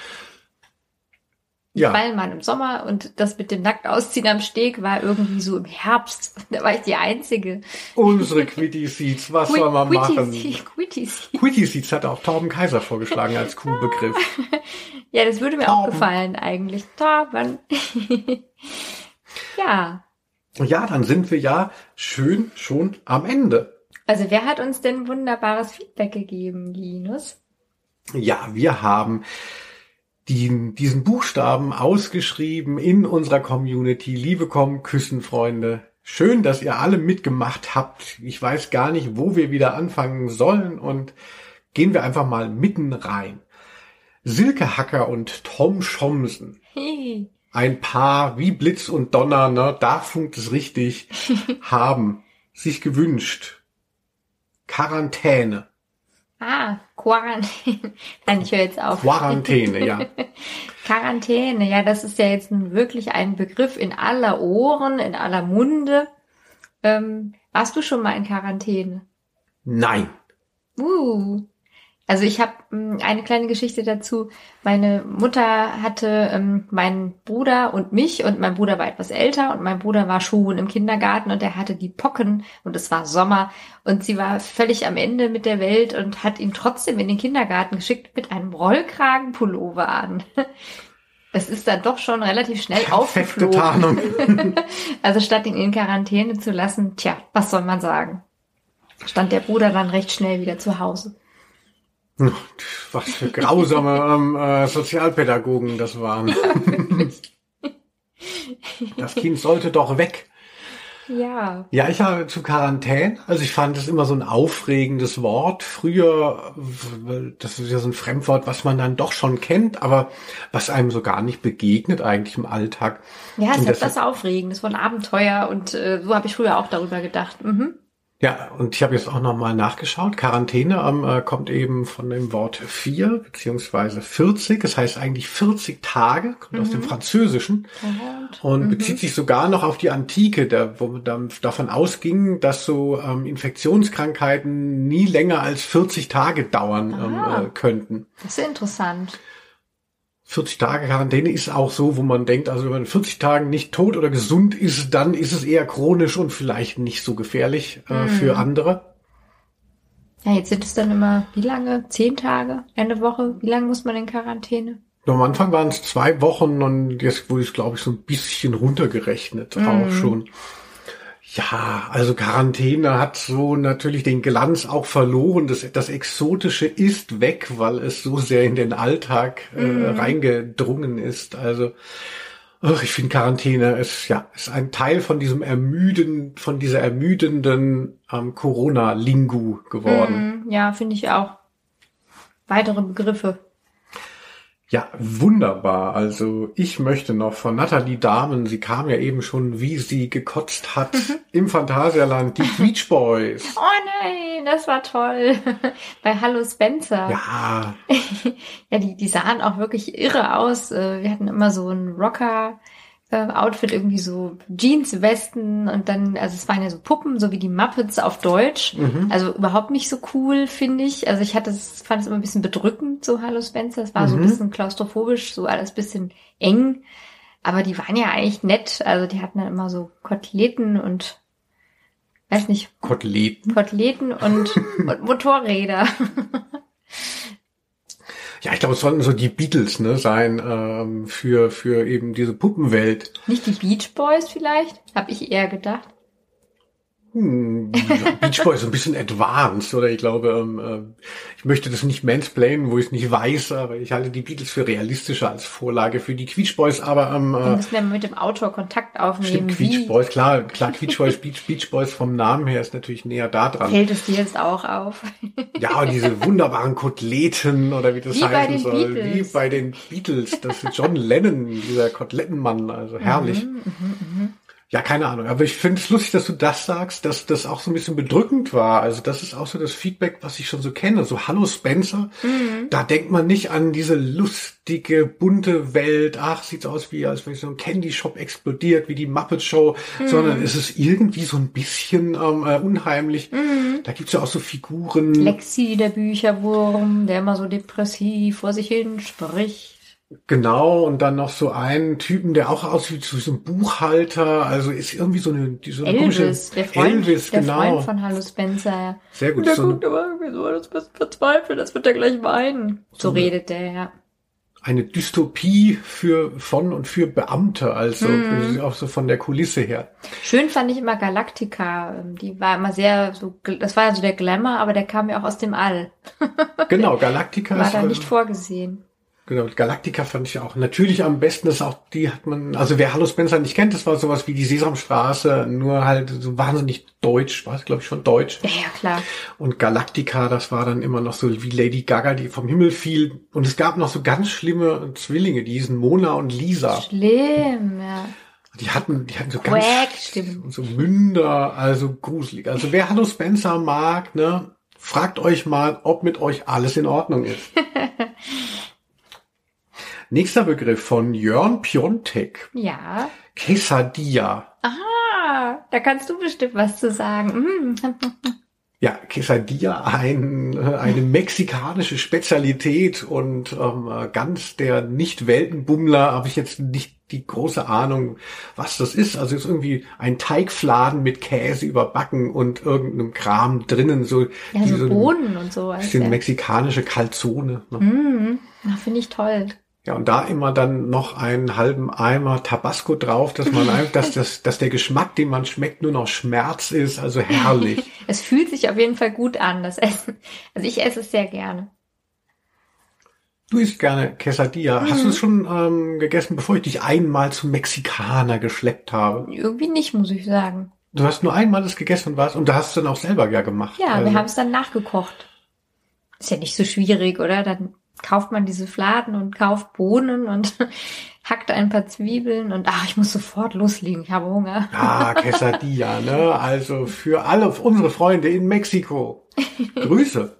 Die Ja. Quallen waren im Sommer und das mit dem nackt ausziehen am Steg war irgendwie so im Herbst. Da war ich die Einzige. Unsere Quitty Seeds, was soll man machen? Quitty Quitty Seeds hat auch Torben Kaiser vorgeschlagen als Kuhbegriff. Ja, das würde mir auch Torben. gefallen eigentlich. Torben. ja. Ja, dann sind wir ja schön schon am Ende. Also wer hat uns denn wunderbares Feedback gegeben, Linus? Ja, wir haben die, diesen Buchstaben ausgeschrieben in unserer Community. Liebe kommen, küssen, Freunde. Schön, dass ihr alle mitgemacht habt. Ich weiß gar nicht, wo wir wieder anfangen sollen und gehen wir einfach mal mitten rein. Silke Hacker und Tom Schomsen. Hey. ein Paar wie Blitz und Donner, ne, da funkt es richtig, haben sich gewünscht. Quarantäne. Ah, Quarantäne. Nein, ich höre jetzt auf. Quarantäne, ja. Quarantäne, ja, das ist ja jetzt wirklich ein Begriff in aller Ohren, in aller Munde. Ähm, warst du schon mal in Quarantäne? Nein. Uh. Also ich habe eine kleine Geschichte dazu. Meine Mutter hatte ähm, meinen Bruder und mich und mein Bruder war etwas älter und mein Bruder war schon im Kindergarten und er hatte die Pocken und es war Sommer und sie war völlig am Ende mit der Welt und hat ihn trotzdem in den Kindergarten geschickt mit einem Rollkragenpullover an. Es ist dann doch schon relativ schnell Perfekte aufgeflogen. Also statt ihn in Quarantäne zu lassen, tja, was soll man sagen? Stand der Bruder dann recht schnell wieder zu Hause. Was für grausame ähm, äh, Sozialpädagogen das waren. Das Kind sollte doch weg. Ja. Ja, ich habe zu Quarantäne. Also ich fand es immer so ein aufregendes Wort. Früher, das ist ja so ein Fremdwort, was man dann doch schon kennt, aber was einem so gar nicht begegnet eigentlich im Alltag. Ja, es ist deshalb- etwas Aufregendes, von Abenteuer und äh, so habe ich früher auch darüber gedacht. Mhm. Ja, und ich habe jetzt auch nochmal nachgeschaut. Quarantäne ähm, äh, kommt eben von dem Wort vier beziehungsweise 40. Das heißt eigentlich 40 Tage, kommt aus dem Französischen und bezieht sich sogar noch auf die Antike, da, wo man dann davon ausging, dass so ähm, Infektionskrankheiten nie länger als 40 Tage dauern ähm, äh, könnten. Das ist interessant. 40 Tage Quarantäne ist auch so, wo man denkt, also wenn man in 40 Tagen nicht tot oder gesund ist, dann ist es eher chronisch und vielleicht nicht so gefährlich äh, für andere. Ja, jetzt sind es dann immer, wie lange? Zehn Tage? Eine Woche? Wie lange muss man in Quarantäne? Am Anfang waren es zwei Wochen und jetzt wurde es, glaube ich, so ein bisschen runtergerechnet auch schon. Ja, also Quarantäne hat so natürlich den Glanz auch verloren. Das, das Exotische ist weg, weil es so sehr in den Alltag äh, reingedrungen ist. Also ach, ich finde Quarantäne ist ja ist ein Teil von diesem ermüden, von dieser ermüdenden ähm, Corona-Lingu geworden. Mhm, ja, finde ich auch. Weitere Begriffe. Ja, wunderbar. Also ich möchte noch von Nathalie Dahmen, sie kam ja eben schon, wie sie gekotzt hat im Phantasialand, die Beach Boys. Oh nein, das war toll. Bei Hallo Spencer. Ja, Ja, die, die sahen auch wirklich irre aus. Äh, Wir hatten immer so einen Rocker, äh, Outfit irgendwie so Jeans-Westen und dann, also es waren ja so Puppen, so wie die Muppets auf Deutsch. Mhm. Also überhaupt nicht so cool, finde ich. Also ich hatte es, fand es immer ein bisschen bedrückend, so Hallo Spencer. Es war so ein Mhm. bisschen klaustrophobisch, so alles bisschen eng. Aber die waren ja eigentlich nett. Also die hatten dann immer so Koteletten und weiß nicht, Koteletten. Koteletten und, und Motorräder. Ja, ich glaube, es sollten so die Beatles ne, sein ähm, für, für eben diese Puppenwelt. Nicht die Beach Boys vielleicht? Habe ich eher gedacht. Hm, Beach Boys ein bisschen advanced, oder? Ich glaube, ähm, äh, ich möchte das nicht mansplainen, wo ich es nicht weiß, aber ich halte die Beatles für realistischer als Vorlage für die Beach Boys, aber ähm, Wir äh, müssen ja mit dem Autor Kontakt aufnehmen. stimmt, Beach Boys, klar, klar, Beach Boys, Beach, Beach Boys vom Namen her ist natürlich näher da dran. fällt es dir jetzt auch auf? Ja, diese wunderbaren Koteletten oder wie das Wie bei heißen den soll. Beatles. Wie bei den Beatles. Das ist John Lennon, dieser Kotelettenmann, also herrlich. Mhm, Ja, keine Ahnung. Aber ich finde es lustig, dass du das sagst, dass das auch so ein bisschen bedrückend war. Also das ist auch so das Feedback, was ich schon so kenne. So, hallo Spencer. Mhm. Da denkt man nicht an diese lustige, bunte Welt. Ach, sieht's aus wie, als wenn so ein Candy Shop explodiert, wie die Muppet Show. Mhm. Sondern es ist irgendwie so ein bisschen ähm, äh, unheimlich. Mhm. Da gibt's ja auch so Figuren. Lexi, der Bücherwurm, der immer so depressiv vor sich hin spricht. Genau, und dann noch so einen Typen, der auch aussieht wie so ein Buchhalter, also ist irgendwie so eine, diese Elvis, der Freund, Elvis, der genau. Freund von Hallo Spencer. Sehr gut. Und der So guckt aber irgendwie so, das wird verzweifelt, das wird er gleich weinen. So So eine- redet der, ja. eine Dystopie für, von und für Beamte, also Mhm. auch so von der Kulisse her. Schön fand ich immer Galactica. Ähm, Die war immer sehr so, das war ja so der Glamour, aber der kam ja auch aus dem All. Genau, Galactica War ist, da nicht vorgesehen. Genau, Galactica fand ich auch natürlich am besten, das ist auch, die hat man, also wer Hallo Spencer nicht kennt, das war sowas wie die Sesamstraße, nur halt so wahnsinnig deutsch, war es glaube ich schon deutsch. Ja, ja, klar. Und Galactica, das war dann immer noch so wie Lady Gaga, die vom Himmel fiel. Und es gab noch so ganz schlimme Zwillinge, die hießen Mona und Lisa. Schlimm, ja. Die hatten, die hatten so ganz Quack, stimmt. so Münder, also gruselig. Also wer Hallo Spencer mag, ne, fragt euch mal, ob mit euch alles in Ordnung ist. Nächster Begriff von Jörn Piontek. Ja. Quesadilla. Ah, da kannst du bestimmt was zu sagen. Mm. Ja, Quesadilla, ein, eine mexikanische Spezialität und ähm, äh, ganz der Nicht-Weltenbummler habe ich jetzt nicht die große Ahnung, was das ist. Also ist irgendwie ein Teigfladen mit Käse überbacken und irgendeinem Kram drinnen, so, Ja, so Bohnen und so. bisschen ja. mexikanische Calzone. Ne? Mm. Finde ich toll. Ja, und da immer dann noch einen halben Eimer Tabasco drauf, dass man einfach, dass, das, dass der Geschmack, den man schmeckt, nur noch Schmerz ist. Also herrlich. Es fühlt sich auf jeden Fall gut an, das Essen. Also ich esse es sehr gerne. Du isst gerne Quesadilla. Hast du es schon ähm, gegessen, bevor ich dich einmal zum Mexikaner geschleppt habe? Irgendwie nicht, muss ich sagen. Du hast nur einmal das gegessen und was und da hast du dann auch selber ja gemacht. Ja, also, wir haben es dann nachgekocht. Ist ja nicht so schwierig, oder? Dann kauft man diese Fladen und kauft Bohnen und hackt ein paar Zwiebeln und ach, ich muss sofort loslegen, ich habe Hunger. Ah, Quesadilla, ne? Also für alle unsere Freunde in Mexiko. Grüße.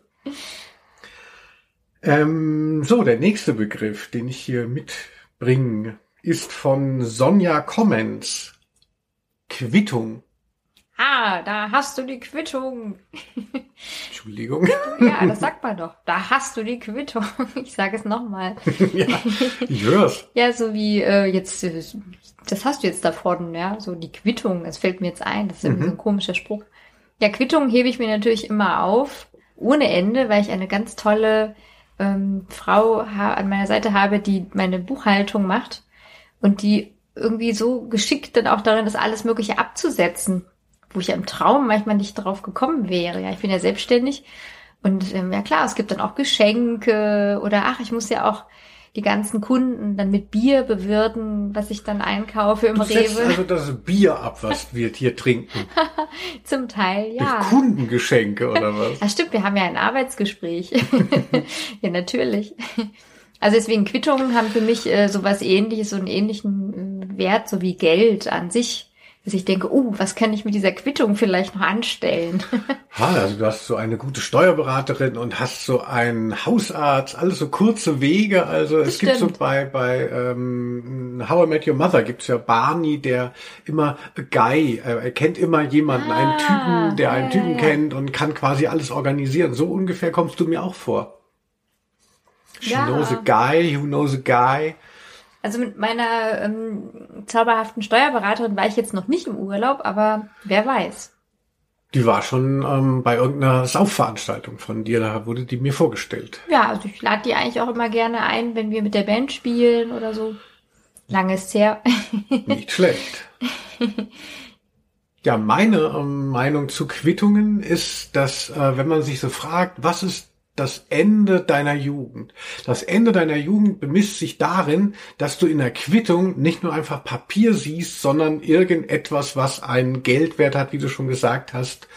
ähm, so, der nächste Begriff, den ich hier mitbringe, ist von Sonja Comments. Quittung. Ah, da hast du die Quittung. Entschuldigung. Ja, das sagt man doch. Da hast du die Quittung. Ich sage es nochmal. ja, ich hör's. Ja, so wie äh, jetzt, äh, das hast du jetzt da vorne, ja, so die Quittung, das fällt mir jetzt ein, das ist irgendwie so ein komischer Spruch. Ja, Quittung hebe ich mir natürlich immer auf, ohne Ende, weil ich eine ganz tolle ähm, Frau an meiner Seite habe, die meine Buchhaltung macht und die irgendwie so geschickt dann auch darin ist, alles Mögliche abzusetzen, wo ich ja im Traum manchmal nicht drauf gekommen wäre. Ja, ich bin ja selbstständig und ähm, ja klar, es gibt dann auch Geschenke oder ach, ich muss ja auch die ganzen Kunden dann mit Bier bewirten, was ich dann einkaufe im Du setzt Rewe. also das Bier ab, was wir hier trinken. Zum Teil, Durch ja. Kundengeschenke oder was? Ja, stimmt, wir haben ja ein Arbeitsgespräch. ja, natürlich. Also deswegen Quittungen haben für mich äh, sowas ähnliches, so einen ähnlichen äh, Wert, so wie Geld an sich. Dass ich denke, uh, was kann ich mit dieser Quittung vielleicht noch anstellen? Ha, also du hast so eine gute Steuerberaterin und hast so einen Hausarzt, alles so kurze Wege. Also es gibt so bei bei ähm, How I Met Your Mother gibt's ja Barney, der immer a Guy, äh, er kennt immer jemanden, Ah, einen Typen, der einen ja, Typen ja, ja. kennt und kann quasi alles organisieren. So ungefähr kommst du mir auch vor. She knows a guy, who knows a guy. Also mit meiner ähm, zauberhaften Steuerberaterin war ich jetzt noch nicht im Urlaub, aber wer weiß. Die war schon ähm, bei irgendeiner Saufveranstaltung von dir, da wurde die mir vorgestellt. Ja, also ich lade die eigentlich auch immer gerne ein, wenn wir mit der Band spielen oder so. Lange ist her. Nicht schlecht. Ja, meine ähm, Meinung zu Quittungen ist, dass äh, wenn man sich so fragt, was ist das Ende deiner Jugend? Das Ende deiner Jugend bemisst sich darin, dass du in der Quittung nicht nur einfach Papier siehst, sondern irgendetwas, was einen Geldwert hat, wie du schon gesagt hast,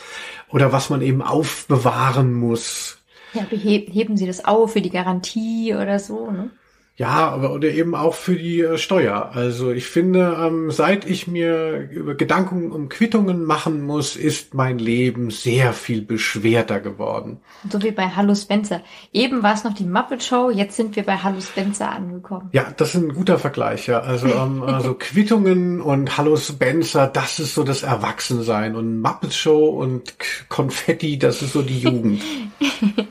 oder was man eben aufbewahren muss. Ja, beheb, heben Sie das auf für die Garantie oder so, ne? Ja, aber oder eben auch für die äh, Steuer. Also ich finde, ähm, seit ich mir über Gedanken um Quittungen machen muss, ist mein Leben sehr viel beschwerter geworden. So wie bei Hallo Spencer. Eben war es noch die Muppet Show, jetzt sind wir bei Hallo Spencer angekommen. Ja, das ist ein guter Vergleich, ja. Also, ähm, also Quittungen und Hallo Spencer, das ist so das Erwachsensein. Und Muppet Show und K- Konfetti, das ist so die Jugend.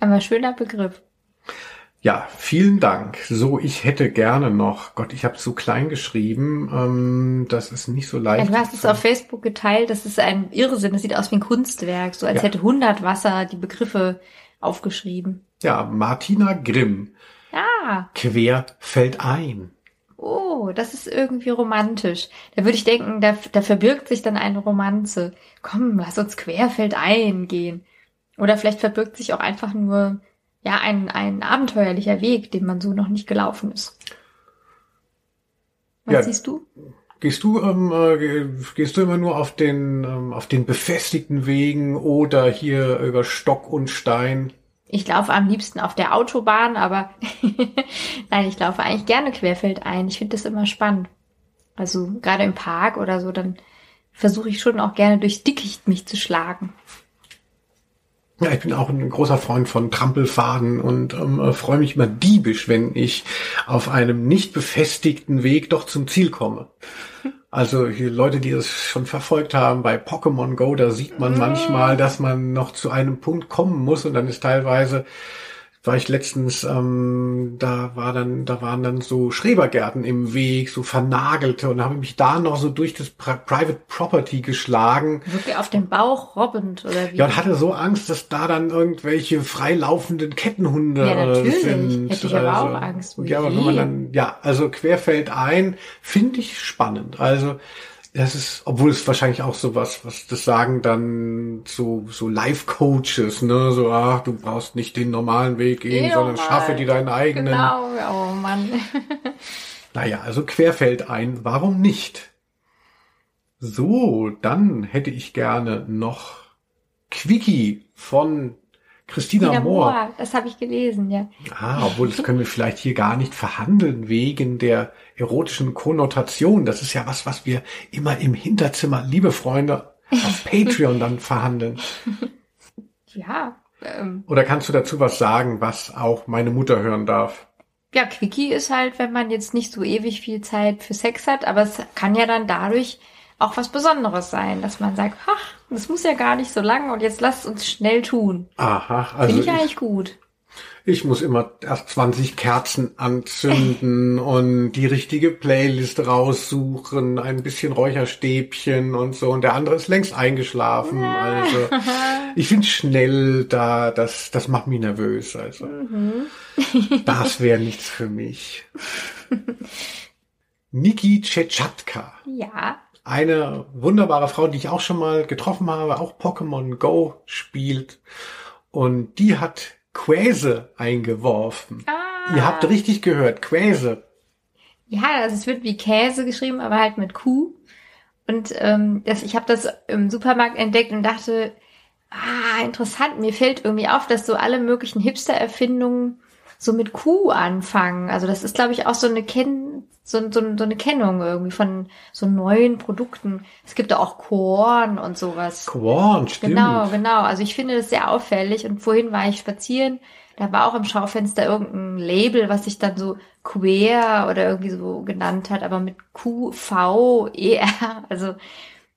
Aber schöner Begriff. Ja, vielen Dank. So, ich hätte gerne noch, Gott, ich habe so klein geschrieben, ähm, das ist nicht so Ja, leicht. du hast es auf Facebook geteilt, das ist ein Irrsinn, das sieht aus wie ein Kunstwerk, so als Ja. hätte 100 Wasser die Begriffe aufgeschrieben. Ja, Martina Grimm. Ja, Quer fällt ein. oh, das ist irgendwie romantisch. Da würde ich denken, da, da verbirgt sich dann eine Romanze. Komm, lass uns querfeldein gehen. Oder vielleicht verbirgt sich auch einfach nur, ja, ein, ein abenteuerlicher Weg, den man so noch nicht gelaufen ist. Was Ja. siehst du? Gehst du, ähm, äh, ge- gehst du immer nur auf den, ähm, auf den befestigten Wegen oder hier über Stock und Stein? Ich laufe am liebsten auf der Autobahn, aber nein, ich laufe eigentlich gerne querfeldein. Ich finde das immer spannend. Also gerade im Park oder so, dann versuche ich schon auch gerne durchs Dickicht mich zu schlagen. Ja, ich bin auch ein großer Freund von Trampelfaden und ähm, äh, freue mich immer diebisch, wenn ich auf einem nicht befestigten Weg doch zum Ziel komme. Also hier Leute, die das schon verfolgt haben bei Pokémon Go, da sieht man manchmal, dass man noch zu einem Punkt kommen muss und dann ist teilweise war ich letztens, ähm, da war dann, da waren dann so Schrebergärten im Weg, so vernagelte und habe ich mich da noch so durch das Pri Private Property geschlagen Wirklich auf den Bauch robbend oder wie? ja, und hatte so Angst, dass da dann irgendwelche freilaufenden Kettenhunde Ja, natürlich. sind. Hätte ich aber auch Angst. Ja, aber wenn man dann, ja, also querfeld ein, finde ich spannend. Also das ist, obwohl es wahrscheinlich auch sowas, was das sagen dann so so Life Coaches, ne, so ach, du brauchst nicht den normalen Weg gehen, Ja, sondern schaffe dir deinen eigenen. Genau, oh Mann. Naja, also querfeld ein, warum nicht? So, dann hätte ich gerne noch Quickie von Christina Wieder Mohr. Das habe ich gelesen, ja. Ah, obwohl das können wir vielleicht hier gar nicht verhandeln wegen der erotischen Konnotation. Das ist ja was, was wir immer im Hinterzimmer, liebe Freunde, auf Patreon dann verhandeln. Ja, ähm, Oder kannst du dazu was sagen, was auch meine Mutter hören darf? ja, Quickie ist halt, wenn man jetzt nicht so ewig viel Zeit für Sex hat, aber es kann ja dann dadurch auch was Besonderes sein, dass man sagt, ach, das muss ja gar nicht so lang und jetzt lasst uns schnell tun. Aha, also Finde ich ich, eigentlich gut. ich muss immer erst 20 Kerzen anzünden und die richtige Playlist raussuchen, ein bisschen Räucherstäbchen und so. Und der andere ist längst eingeschlafen. Also ich finde schnell da, das, das macht mich nervös. Also das wäre nichts für mich. Niki Tschetschatska. Ja, Eine wunderbare Frau, die ich auch schon mal getroffen habe, auch Pokémon Go spielt. Und die hat Quäse eingeworfen. Ah. Ihr habt richtig gehört, Quäse. Ja, also es wird wie Käse geschrieben, aber halt mit Kuh. Und ähm, das, ich habe das im Supermarkt entdeckt und dachte, ah, interessant, mir fällt irgendwie auf, dass so alle möglichen Hipster-Erfindungen so mit Kuh anfangen. Also das ist, glaube ich, auch so eine Ken so, so, so eine Kennung irgendwie von so neuen Produkten. Es gibt auch Korn und sowas. Korn, stimmt. Genau, genau. Also ich finde das sehr auffällig. Und vorhin war ich spazieren, da war auch im Schaufenster irgendein Label, was sich dann so queer oder irgendwie so genannt hat, aber mit Q, V, E, R. Also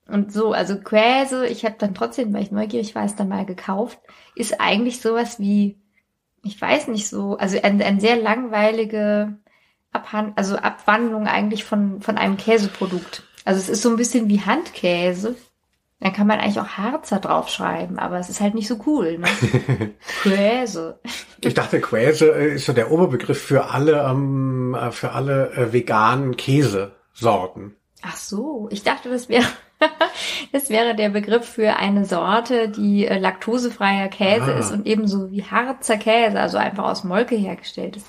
und so, also Quäse, ich habe dann trotzdem, weil ich neugierig war, es dann mal gekauft, ist eigentlich sowas wie, ich weiß nicht so, also ein, ein sehr langweilige Abhand also Abwandlung eigentlich von, von einem Käseprodukt. Also es ist so ein bisschen wie Handkäse. Dann kann man eigentlich auch Harzer draufschreiben, aber es ist halt nicht so cool. Ne? Käse. Ich dachte, Quäse ist so der Oberbegriff für alle, ähm, äh, für alle äh, veganen Käsesorten. Ach so, ich dachte, das wäre das wäre der Begriff für eine Sorte, die äh, laktosefreier Käse ah. ist und ebenso wie Harzer Käse, also einfach aus Molke hergestellt ist.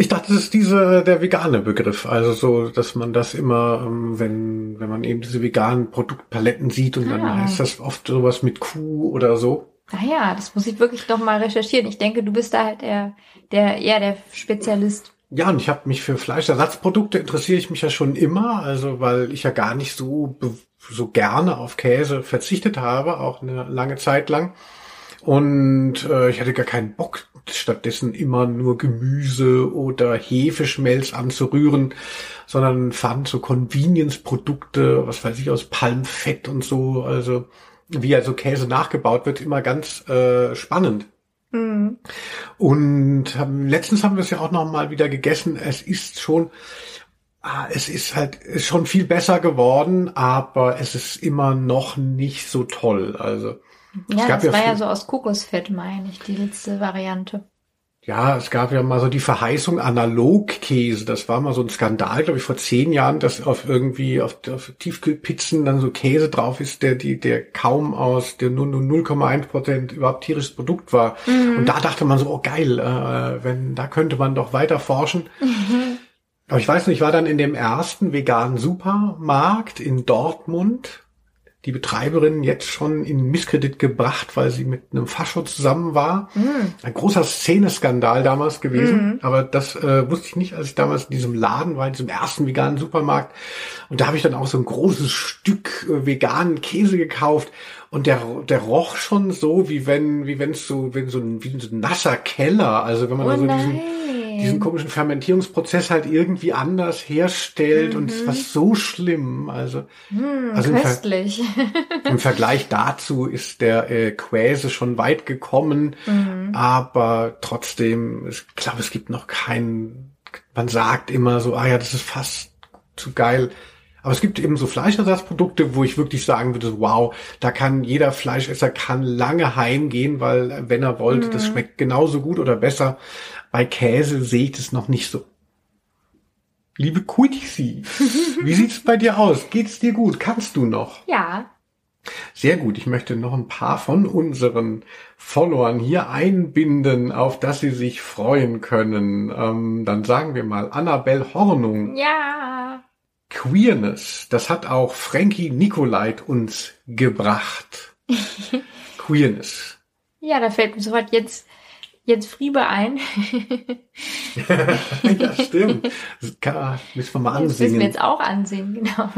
Ich dachte, das ist diese der vegane Begriff, also so, dass man das immer, ähm, wenn wenn man eben diese veganen Produktpaletten sieht und ah. dann heißt das oft sowas mit Kuh oder so. Ah ja, das muss ich wirklich noch mal recherchieren. Ich denke, du bist da halt der der eher der Spezialist. Ja, und ich habe mich für Fleischersatzprodukte interessiere ich mich ja schon immer, also weil ich ja gar nicht so so gerne auf Käse verzichtet habe, auch eine lange Zeit lang. Und äh, ich hatte gar keinen Bock, stattdessen immer nur Gemüse oder Hefeschmelz anzurühren, sondern fand so Convenience-Produkte, was weiß ich, aus Palmfett und so, also wie also Käse nachgebaut wird, immer ganz äh, spannend. Mhm. Und haben, letztens haben wir es ja auch noch mal wieder gegessen. Es ist schon, ah, es ist halt ist schon viel besser geworden, aber es ist immer noch nicht so toll. Also ja, das ja war ja so aus Kokosfett, meine ich, die letzte Variante. Ja, es gab ja mal so die Verheißung Analogkäse. Das war mal so ein Skandal, glaube ich, vor zehn Jahren, dass auf irgendwie auf, auf Tiefkühlpizzen dann so Käse drauf ist, der die der kaum aus der nur nur 0,1 Prozent überhaupt tierisches Produkt war. Mhm. Und da dachte man so, oh geil, äh, wenn da könnte man doch weiter forschen. Mhm. Aber ich weiß nicht, ich war dann in dem ersten veganen Supermarkt in Dortmund die Betreiberin jetzt schon in Misskredit gebracht, weil sie mit einem Fascho zusammen war. Mhm. Ein großer Szeneskandal damals gewesen. Mhm. Aber das äh, wusste ich nicht, als ich damals in diesem Laden war, in diesem ersten veganen Supermarkt. Und da habe ich dann auch so ein großes Stück äh, veganen Käse gekauft. Und der, der roch schon so, wie wenn, wie wenn es so, wenn so ein, wie so ein nasser Keller. Also wenn man oh da so diesen, diesen komischen Fermentierungsprozess halt irgendwie anders herstellt mhm. und es war so schlimm. Also, mhm, also. Im, Ver im, Vergleich dazu ist der äh, Quäse schon weit gekommen, mhm. aber trotzdem, ich glaube, es gibt noch keinen, man sagt immer so, ah ja, das ist fast zu geil. Aber es gibt eben so Fleischersatzprodukte, wo ich wirklich sagen würde, wow, da kann jeder Fleischesser kann lange heimgehen, weil wenn er wollte, mhm. das schmeckt genauso gut oder besser. Bei Käse sehe ich das noch nicht so. Liebe Kuitisi, wie sieht's bei dir aus? Geht's dir gut? Kannst du noch? Ja. Sehr gut. Ich möchte noch ein paar von unseren Followern hier einbinden, auf dass sie sich freuen können. Ähm, dann sagen wir mal Annabelle Hornung. Ja. Queerness. Das hat auch Frankie Nicolait uns gebracht. Queerness. Ja, da fällt mir sofort jetzt Jens Friebe ein. ja, stimmt. Das kann, müssen wir mal ansehen. Das müssen wir jetzt auch ansehen, genau.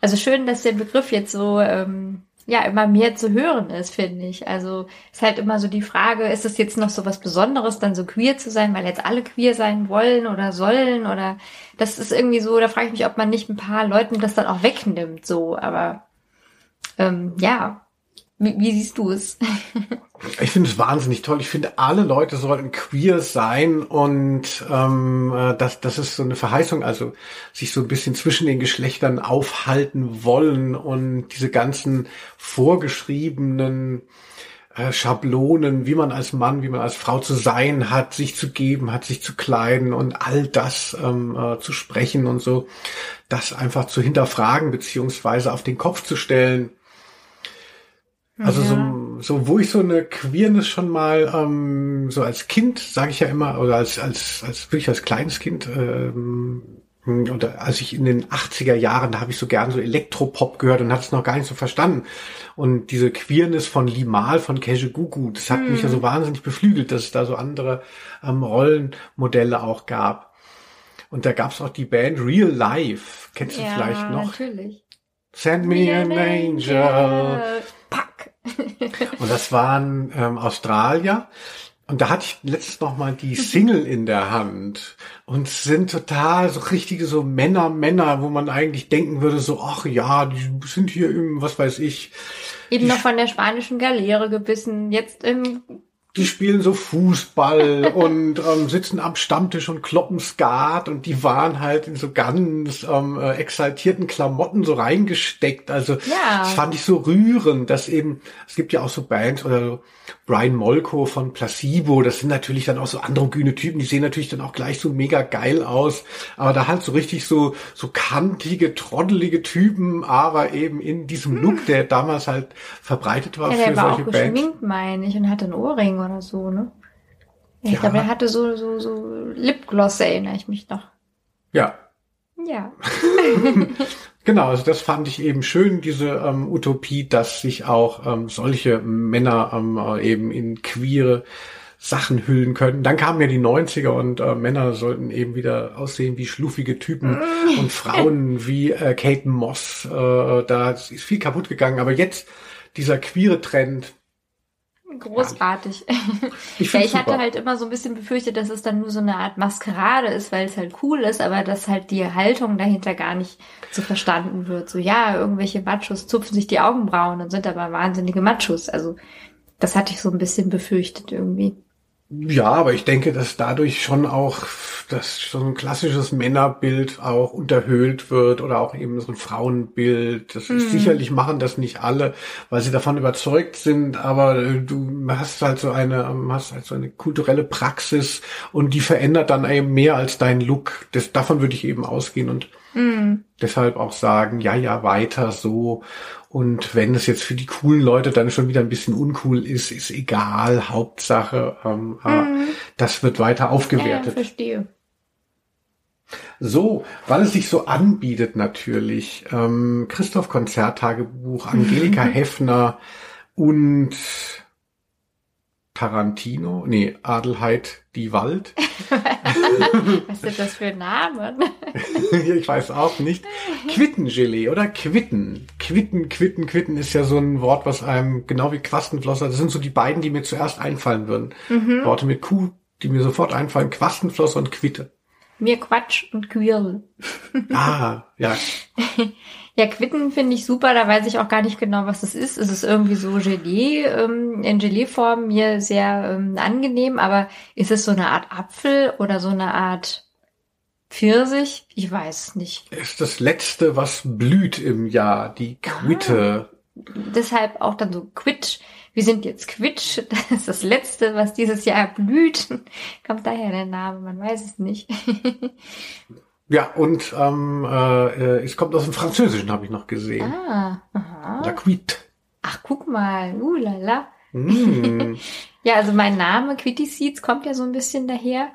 Also schön, dass der Begriff jetzt so ähm, ja immer mehr zu hören ist, finde ich. Also ist halt immer so die Frage, ist es jetzt noch so was Besonderes, dann so queer zu sein, weil jetzt alle queer sein wollen oder sollen oder das ist irgendwie so, da frage ich mich, ob man nicht ein paar Leuten das dann auch wegnimmt, so, aber ähm, ja, wie, wie siehst du es? ich finde es wahnsinnig toll. Ich finde, alle Leute sollten queer sein und ähm, äh, das, das ist so eine Verheißung, also sich so ein bisschen zwischen den Geschlechtern aufhalten wollen und diese ganzen vorgeschriebenen äh, Schablonen, wie man als Mann, wie man als Frau zu sein hat, sich zu geben hat, sich zu kleiden und all das ähm, äh, zu sprechen und so, das einfach zu hinterfragen beziehungsweise auf den Kopf zu stellen also ja. so, so, wo ich so eine Queerness schon mal ähm, so als Kind, sage ich ja immer, oder als als als wirklich als kleines Kind ähm, Hm, und als ich in den 80er Jahren, da habe ich so gern so Elektropop gehört und hatte es noch gar nicht so verstanden. Und diese Queerness von Limal, von Gugu, das hat mm. mich ja so wahnsinnig beflügelt, dass es da so andere ähm, Rollenmodelle auch gab. Und da gab es auch die Band Real Life. Kennst du ja, vielleicht noch? natürlich. Send me an angel. Und das waren ähm, Australier. Und da hatte ich letztens noch mal die Single in der Hand und sind total so richtige so Männer, Männer, wo man eigentlich denken würde so, ach ja, die sind hier im, was weiß ich. Eben noch von der spanischen Galeere gebissen, jetzt im die spielen so Fußball und ähm, sitzen am Stammtisch und kloppen Skat und die waren halt in so ganz ähm, äh, exaltierten Klamotten so reingesteckt. Also ja. das fand ich so rührend, dass eben, es gibt ja auch so Bands oder so Brian Molko von Placebo, das sind natürlich dann auch so androgyne Typen, die sehen natürlich dann auch gleich so mega geil aus, aber da halt so richtig so, so kantige, trottelige Typen, aber eben in diesem hm. Look, der damals halt verbreitet war ja, für solche Bands. Der war auch geschminkt, meine ich, und hatte einen Ohrring oder so, ne? Ich ja. glaube, er hatte so, so, so Lipgloss, erinnere ich mich noch. Ja. Ja. genau, also das fand ich eben schön, diese ähm, Utopie, dass sich auch ähm, solche Männer ähm, äh, eben in queere Sachen hüllen können. Dann kamen ja die 90er und äh, Männer sollten eben wieder aussehen wie schluffige Typen und Frauen wie äh, Kate Moss. Äh, da ist viel kaputt gegangen. Aber jetzt dieser queere Trend, Großartig. Ich, ja, ich hatte halt immer so ein bisschen befürchtet, dass es dann nur so eine Art Maskerade ist, weil es halt cool ist, aber dass halt die Haltung dahinter gar nicht so verstanden wird. So, ja, irgendwelche Machos zupfen sich die Augenbrauen und sind aber wahnsinnige Machos. Also, das hatte ich so ein bisschen befürchtet irgendwie. Ja, aber ich denke, dass dadurch schon auch das so ein klassisches Männerbild auch unterhöhlt wird oder auch eben so ein Frauenbild. Das mhm. ist sicherlich machen das nicht alle, weil sie davon überzeugt sind, aber äh, du hast halt so eine, ähm, hast halt so eine kulturelle Praxis und die verändert dann eben mehr als dein Look. Das, davon würde ich eben ausgehen und mhm. deshalb auch sagen, ja, ja, weiter so. Und wenn es jetzt für die coolen Leute dann schon wieder ein bisschen uncool ist, ist egal. Hauptsache, ähm, mhm. das wird weiter aufgewertet. Ja, verstehe. So, weil es sich so anbietet natürlich. Ähm, Christoph Konzerttagebuch, Angelika Heffner und Tarantino, nee, Adelheid die Wald. Was sind das für Namen? ich weiß auch nicht. Quittengelee oder Quitten. Quitten, Quitten, Quitten ist ja so ein Wort, was einem genau wie Quastenflosser, das sind so die beiden, die mir zuerst einfallen würden. Mhm. Worte mit Q, die mir sofort einfallen, Quastenflosser und Quitte. Mir Quatsch und Quirl. ah, ja. Ja, Quitten finde ich super, da weiß ich auch gar nicht genau, was das ist. Es ist irgendwie so Gelee, ähm, in Geleeform mir sehr ähm, angenehm, aber ist es so eine Art Apfel oder so eine Art Pfirsich? Ich weiß es nicht. Ist das letzte, was blüht im Jahr, die Quitte. Ah, deshalb auch dann so Quitsch. Wir sind jetzt Quitsch, das ist das letzte, was dieses Jahr blüht. Kommt daher der Name, man weiß es nicht. Ja, und ähm, äh, es kommt aus dem Französischen, habe ich noch gesehen. Ah, aha. La Quit. Ach, guck mal, uh la Mm. ja, also mein Name Quitty Seeds kommt ja so ein bisschen daher.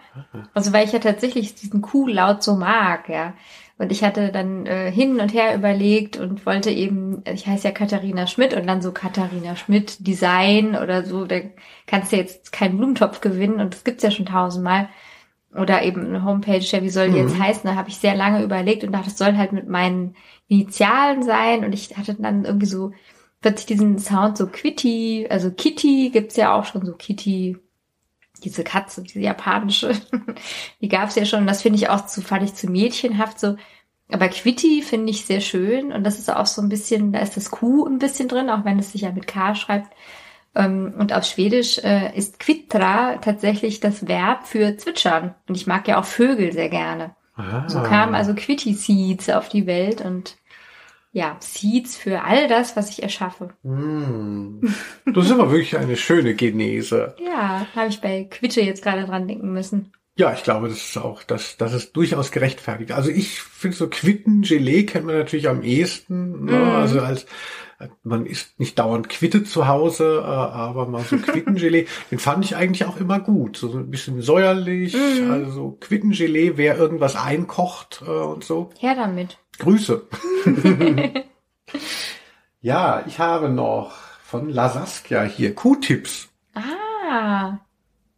Also weil ich ja tatsächlich diesen Q-Laut so mag, ja. Und ich hatte dann äh, hin und her überlegt und wollte eben, ich heiße ja Katharina Schmidt und dann so Katharina Schmidt Design oder so, da kannst du jetzt keinen Blumentopf gewinnen und das gibt's ja schon tausendmal oder eben eine Homepage, ja, wie soll die mhm. jetzt heißen? Da habe ich sehr lange überlegt und dachte, das soll halt mit meinen Initialen sein. Und ich hatte dann irgendwie so plötzlich diesen Sound so Quitty, also Kitty gibt's ja auch schon so Kitty, diese Katze, diese japanische, die gab's ja schon. Und das finde ich auch zu, fand ich zu mädchenhaft so. Aber Quitty finde ich sehr schön und das ist auch so ein bisschen, da ist das Q ein bisschen drin, auch wenn es sich ja mit K schreibt. Ähm, und auf Schwedisch äh, ist quittra tatsächlich das Verb für zwitschern. Und ich mag ja auch Vögel sehr gerne. Ah. So kamen also Quitty Seeds auf die Welt und ja, Seeds für all das, was ich erschaffe. Mm. Das ist aber wirklich eine schöne Genese. ja, habe ich bei Quitte jetzt gerade dran denken müssen. Ja, ich glaube, das ist auch, das, das ist durchaus gerechtfertigt. Also ich finde so Quitten, Gelee kennt man natürlich am ehesten, ne? mm. also als Man isst nicht dauernd Quitte zu Hause, äh, aber mal so Quittengelee, den fand ich eigentlich auch immer gut. So ein bisschen säuerlich, mm. also Quittengelee, wer irgendwas einkocht äh, und so. Her damit. Grüße. ja, ich habe noch von Lasaskia hier Q-Tips. Ah,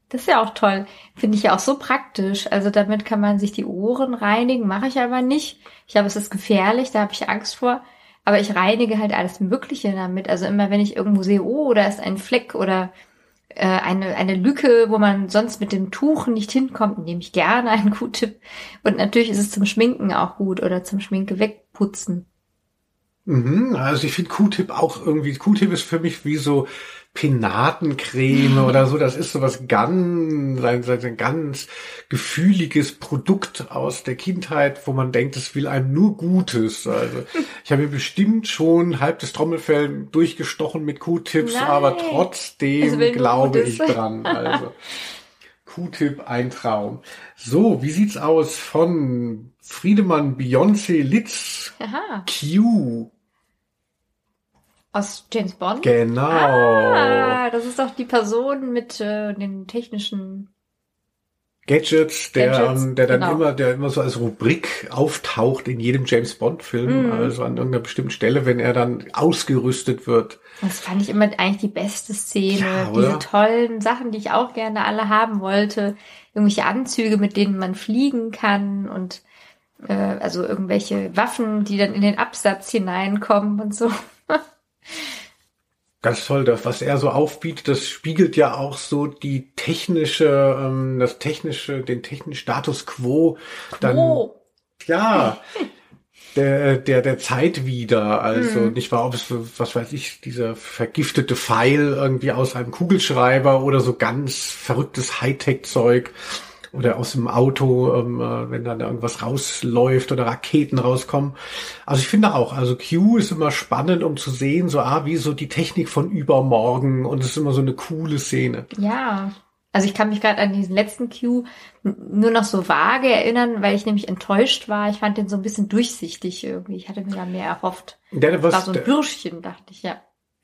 das ist ja auch toll. Finde ich ja auch so praktisch. Also damit kann man sich die Ohren reinigen, mache ich aber nicht. Ich glaube, es ist gefährlich, da habe ich Angst vor. Aber ich reinige halt alles Mögliche damit. Also immer, wenn ich irgendwo sehe, oh, da ist ein Fleck oder äh, eine, eine Lücke, wo man sonst mit dem Tuch nicht hinkommt, nehme ich gerne einen Q-Tip. Und natürlich ist es zum Schminken auch gut oder zum Schminke wegputzen. Mhm, also ich finde Q-Tip auch irgendwie, Q-Tip ist für mich wie so Penatencreme oder so. Das ist so was ganz, ein, ein ganz gefühliges Produkt aus der Kindheit, wo man denkt, es will einem nur Gutes. Also ich habe mir bestimmt schon halb das Trommelfell durchgestochen mit Q-Tips, aber trotzdem glaube ich dran. Also Q-Tip ein Traum. So, wie sieht's aus von Friedemann Beyoncé Litz Aha. Q? Aus James Bond? Genau. Ah, das ist doch die Person mit äh, den technischen Gadgets, der, Gadgets, ähm, der dann genau. immer, der immer so als Rubrik auftaucht in jedem James Bond Film, Mhm. also an irgendeiner bestimmten Stelle, wenn er dann ausgerüstet wird. Das fand ich immer eigentlich die beste Szene. Ja? Diese tollen Sachen, die ich auch gerne alle haben wollte. Irgendwelche Anzüge, mit denen man fliegen kann und äh, also irgendwelche Waffen, die dann in den Absatz hineinkommen und so. Ganz toll, das, was er so aufbietet, das spiegelt ja auch so die technische, ähm, das technische, den technischen Status quo dann, Oh, ja, der, der, der Zeit wieder. Also Mhm. nicht wahr, ob es, was weiß ich, dieser vergiftete Pfeil irgendwie aus einem Kugelschreiber oder so ganz verrücktes Hightech-Zeug oder aus dem Auto, ähm, äh, wenn dann da irgendwas rausläuft oder Raketen rauskommen. Also ich finde auch, also Q ist immer spannend, um zu sehen, so ah, wie so die Technik von übermorgen und es ist immer so eine coole Szene. ja. Also ich kann mich gerade an diesen letzten Cue n- nur noch so vage erinnern, weil ich nämlich enttäuscht war. Ich fand den so ein bisschen durchsichtig irgendwie. Ich hatte mir da mehr erhofft. Der, War was, so ein Bürschchen, dachte ich, ja.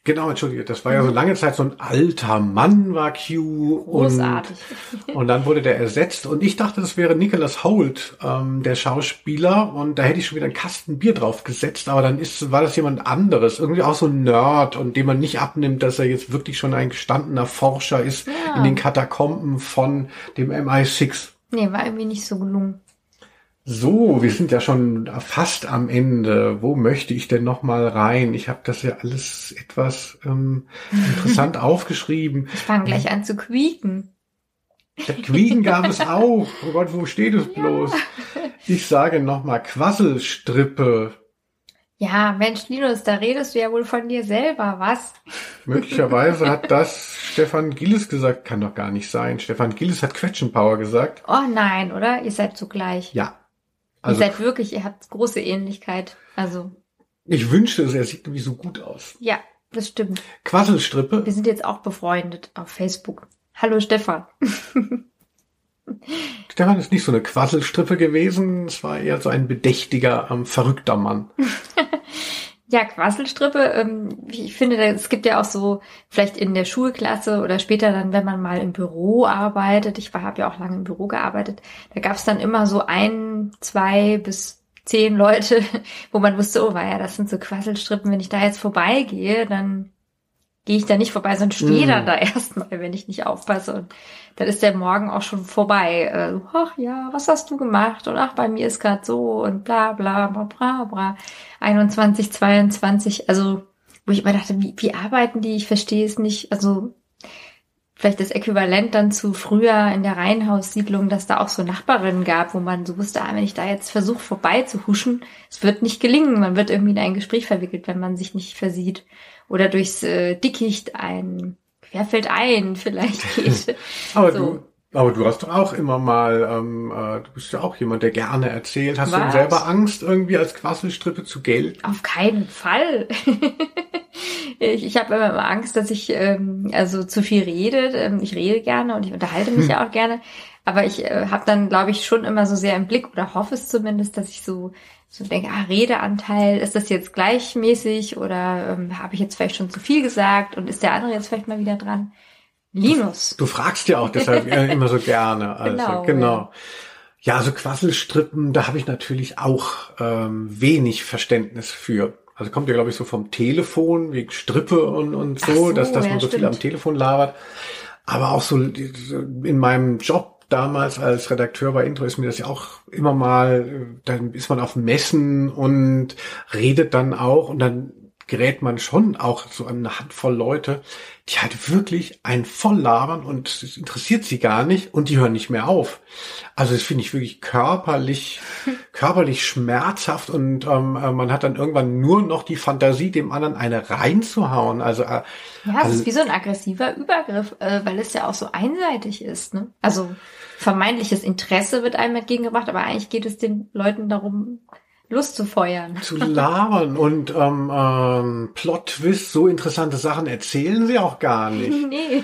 Genau, entschuldige, das war ja so lange Zeit so ein alter Mann war Q und Großartig. Und dann wurde der ersetzt und ich dachte, das wäre Nicholas Holt, ähm, der Schauspieler. Und da hätte ich schon wieder einen Kasten Bier drauf gesetzt, aber dann ist, war das jemand anderes. Irgendwie auch so ein Nerd und dem man nicht abnimmt, dass er jetzt wirklich schon ein gestandener Forscher ist Ja. in den Katakomben von dem MI6. Nee, war irgendwie nicht so gelungen. So, wir sind ja schon fast am Ende. Wo möchte ich denn noch mal rein? Ich habe das ja alles etwas ähm, interessant aufgeschrieben. Ich fange gleich an zu quieken. Der Quieken gab es auch. Oh Gott, wo steht es bloß? Ich sage nochmal Quasselstrippe. Ja, Mensch, Linus, da redest du ja wohl von dir selber, was? Möglicherweise hat das Stefan Gillis gesagt. Kann doch gar nicht sein. Stefan Gillis hat Quetschenpower gesagt. Oh nein, oder? Ihr seid so gleich. Ja. ihr Also seid wirklich, ihr habt große Ähnlichkeit. Also, ich wünschte es, er sieht irgendwie so gut aus. ja, das stimmt. Quasselstrippe. Wir sind jetzt auch befreundet auf Facebook. Hallo Stefan. Stefan ist nicht so eine Quasselstrippe gewesen. Es war eher so ein bedächtiger, ähm, verrückter Mann. Ja, Quasselstrippe, ähm, ich finde, es gibt ja auch so, vielleicht in der Schulklasse oder später dann, wenn man mal im Büro arbeitet, ich habe ja auch lange im Büro gearbeitet, da gab es dann immer so ein, zwei bis zehn Leute, wo man wusste, oh, war ja, das sind so Quasselstrippen, wenn ich da jetzt vorbeigehe, dann gehe ich da nicht vorbei, sondern stehe Mm. dann da erstmal, wenn ich nicht aufpasse. Und dann ist der Morgen auch schon vorbei. Äh, ach ja, was hast du gemacht? Und ach, bei mir ist gerade so und bla bla bla bla bla. 21, 22, also wo ich immer dachte, wie, wie arbeiten die? Ich verstehe es nicht. Also vielleicht das Äquivalent dann zu früher in der Reihenhaussiedlung, dass da auch so Nachbarinnen gab, wo man so wusste, ah, wenn ich da jetzt versuche vorbei zu huschen, es wird nicht gelingen. Man wird irgendwie in ein Gespräch verwickelt, wenn man sich nicht versieht. Oder durchs äh, Dickicht ein Querfeld ein vielleicht geht. Aber So. du, aber du hast doch auch immer mal, ähm, äh, du bist ja auch jemand, der gerne erzählt. Hast du Was? selber Angst, irgendwie als Quasselstrippe zu gelten? Auf keinen Fall. ich, ich habe immer Angst, dass ich ähm, also zu viel rede. Ähm, ich rede gerne und ich unterhalte mich hm. ja auch gerne. Aber ich äh, habe dann, glaube ich, schon immer so sehr im Blick oder hoffe es zumindest, dass ich so so denke, ah, Redeanteil, ist das jetzt gleichmäßig oder ähm, habe ich jetzt vielleicht schon zu viel gesagt und ist der andere jetzt vielleicht mal wieder dran? Linus. Du, du fragst ja auch deshalb äh, immer so gerne. Also, genau. genau. Ja. ja, so Quasselstrippen, da habe ich natürlich auch ähm, wenig Verständnis für. Also kommt ja, glaube ich, so vom Telefon, wegen Strippe und, und so, so dass, dass ja, man so stimmt. viel am Telefon labert. Aber auch so in meinem Job damals als Redakteur bei Intro ist mir das ja auch immer mal, dann ist man auf Messen und redet dann auch und dann gerät man schon auch so an eine Handvoll Leute, die halt wirklich einen voll labern und es interessiert sie gar nicht und die hören nicht mehr auf. Also das finde ich wirklich körperlich, körperlich schmerzhaft und ähm, äh, man hat dann irgendwann nur noch die Fantasie, dem anderen eine reinzuhauen. Also äh, ja, es also, ist wie so ein aggressiver Übergriff, äh, weil es ja auch so einseitig ist. Ne? Also vermeintliches Interesse wird einem entgegengebracht, aber eigentlich geht es den Leuten darum, Lust zu feuern. Zu labern und ähm, ähm, Plot-Twist, so interessante Sachen erzählen sie auch gar nicht. Nee.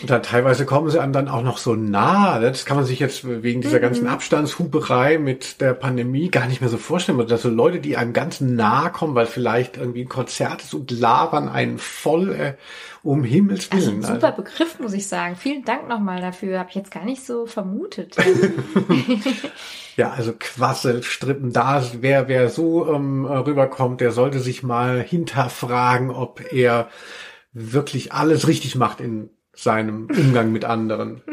Und dann teilweise kommen sie einem dann auch noch so nah. Das kann man sich jetzt wegen dieser mhm. ganzen Abstandshuberei mit der Pandemie gar nicht mehr so vorstellen. Dass so Leute, die einem ganz nah kommen, weil vielleicht irgendwie ein Konzert ist und labern einen voll äh, um Himmels Willen. Also super also. Begriff, muss ich sagen. Vielen Dank nochmal dafür. Habe ich jetzt gar nicht so vermutet. Ja, also Quassel, Strippen, da, wer, wer so ähm, rüberkommt, der sollte sich mal hinterfragen, ob er wirklich alles richtig macht in seinem Umgang mit anderen.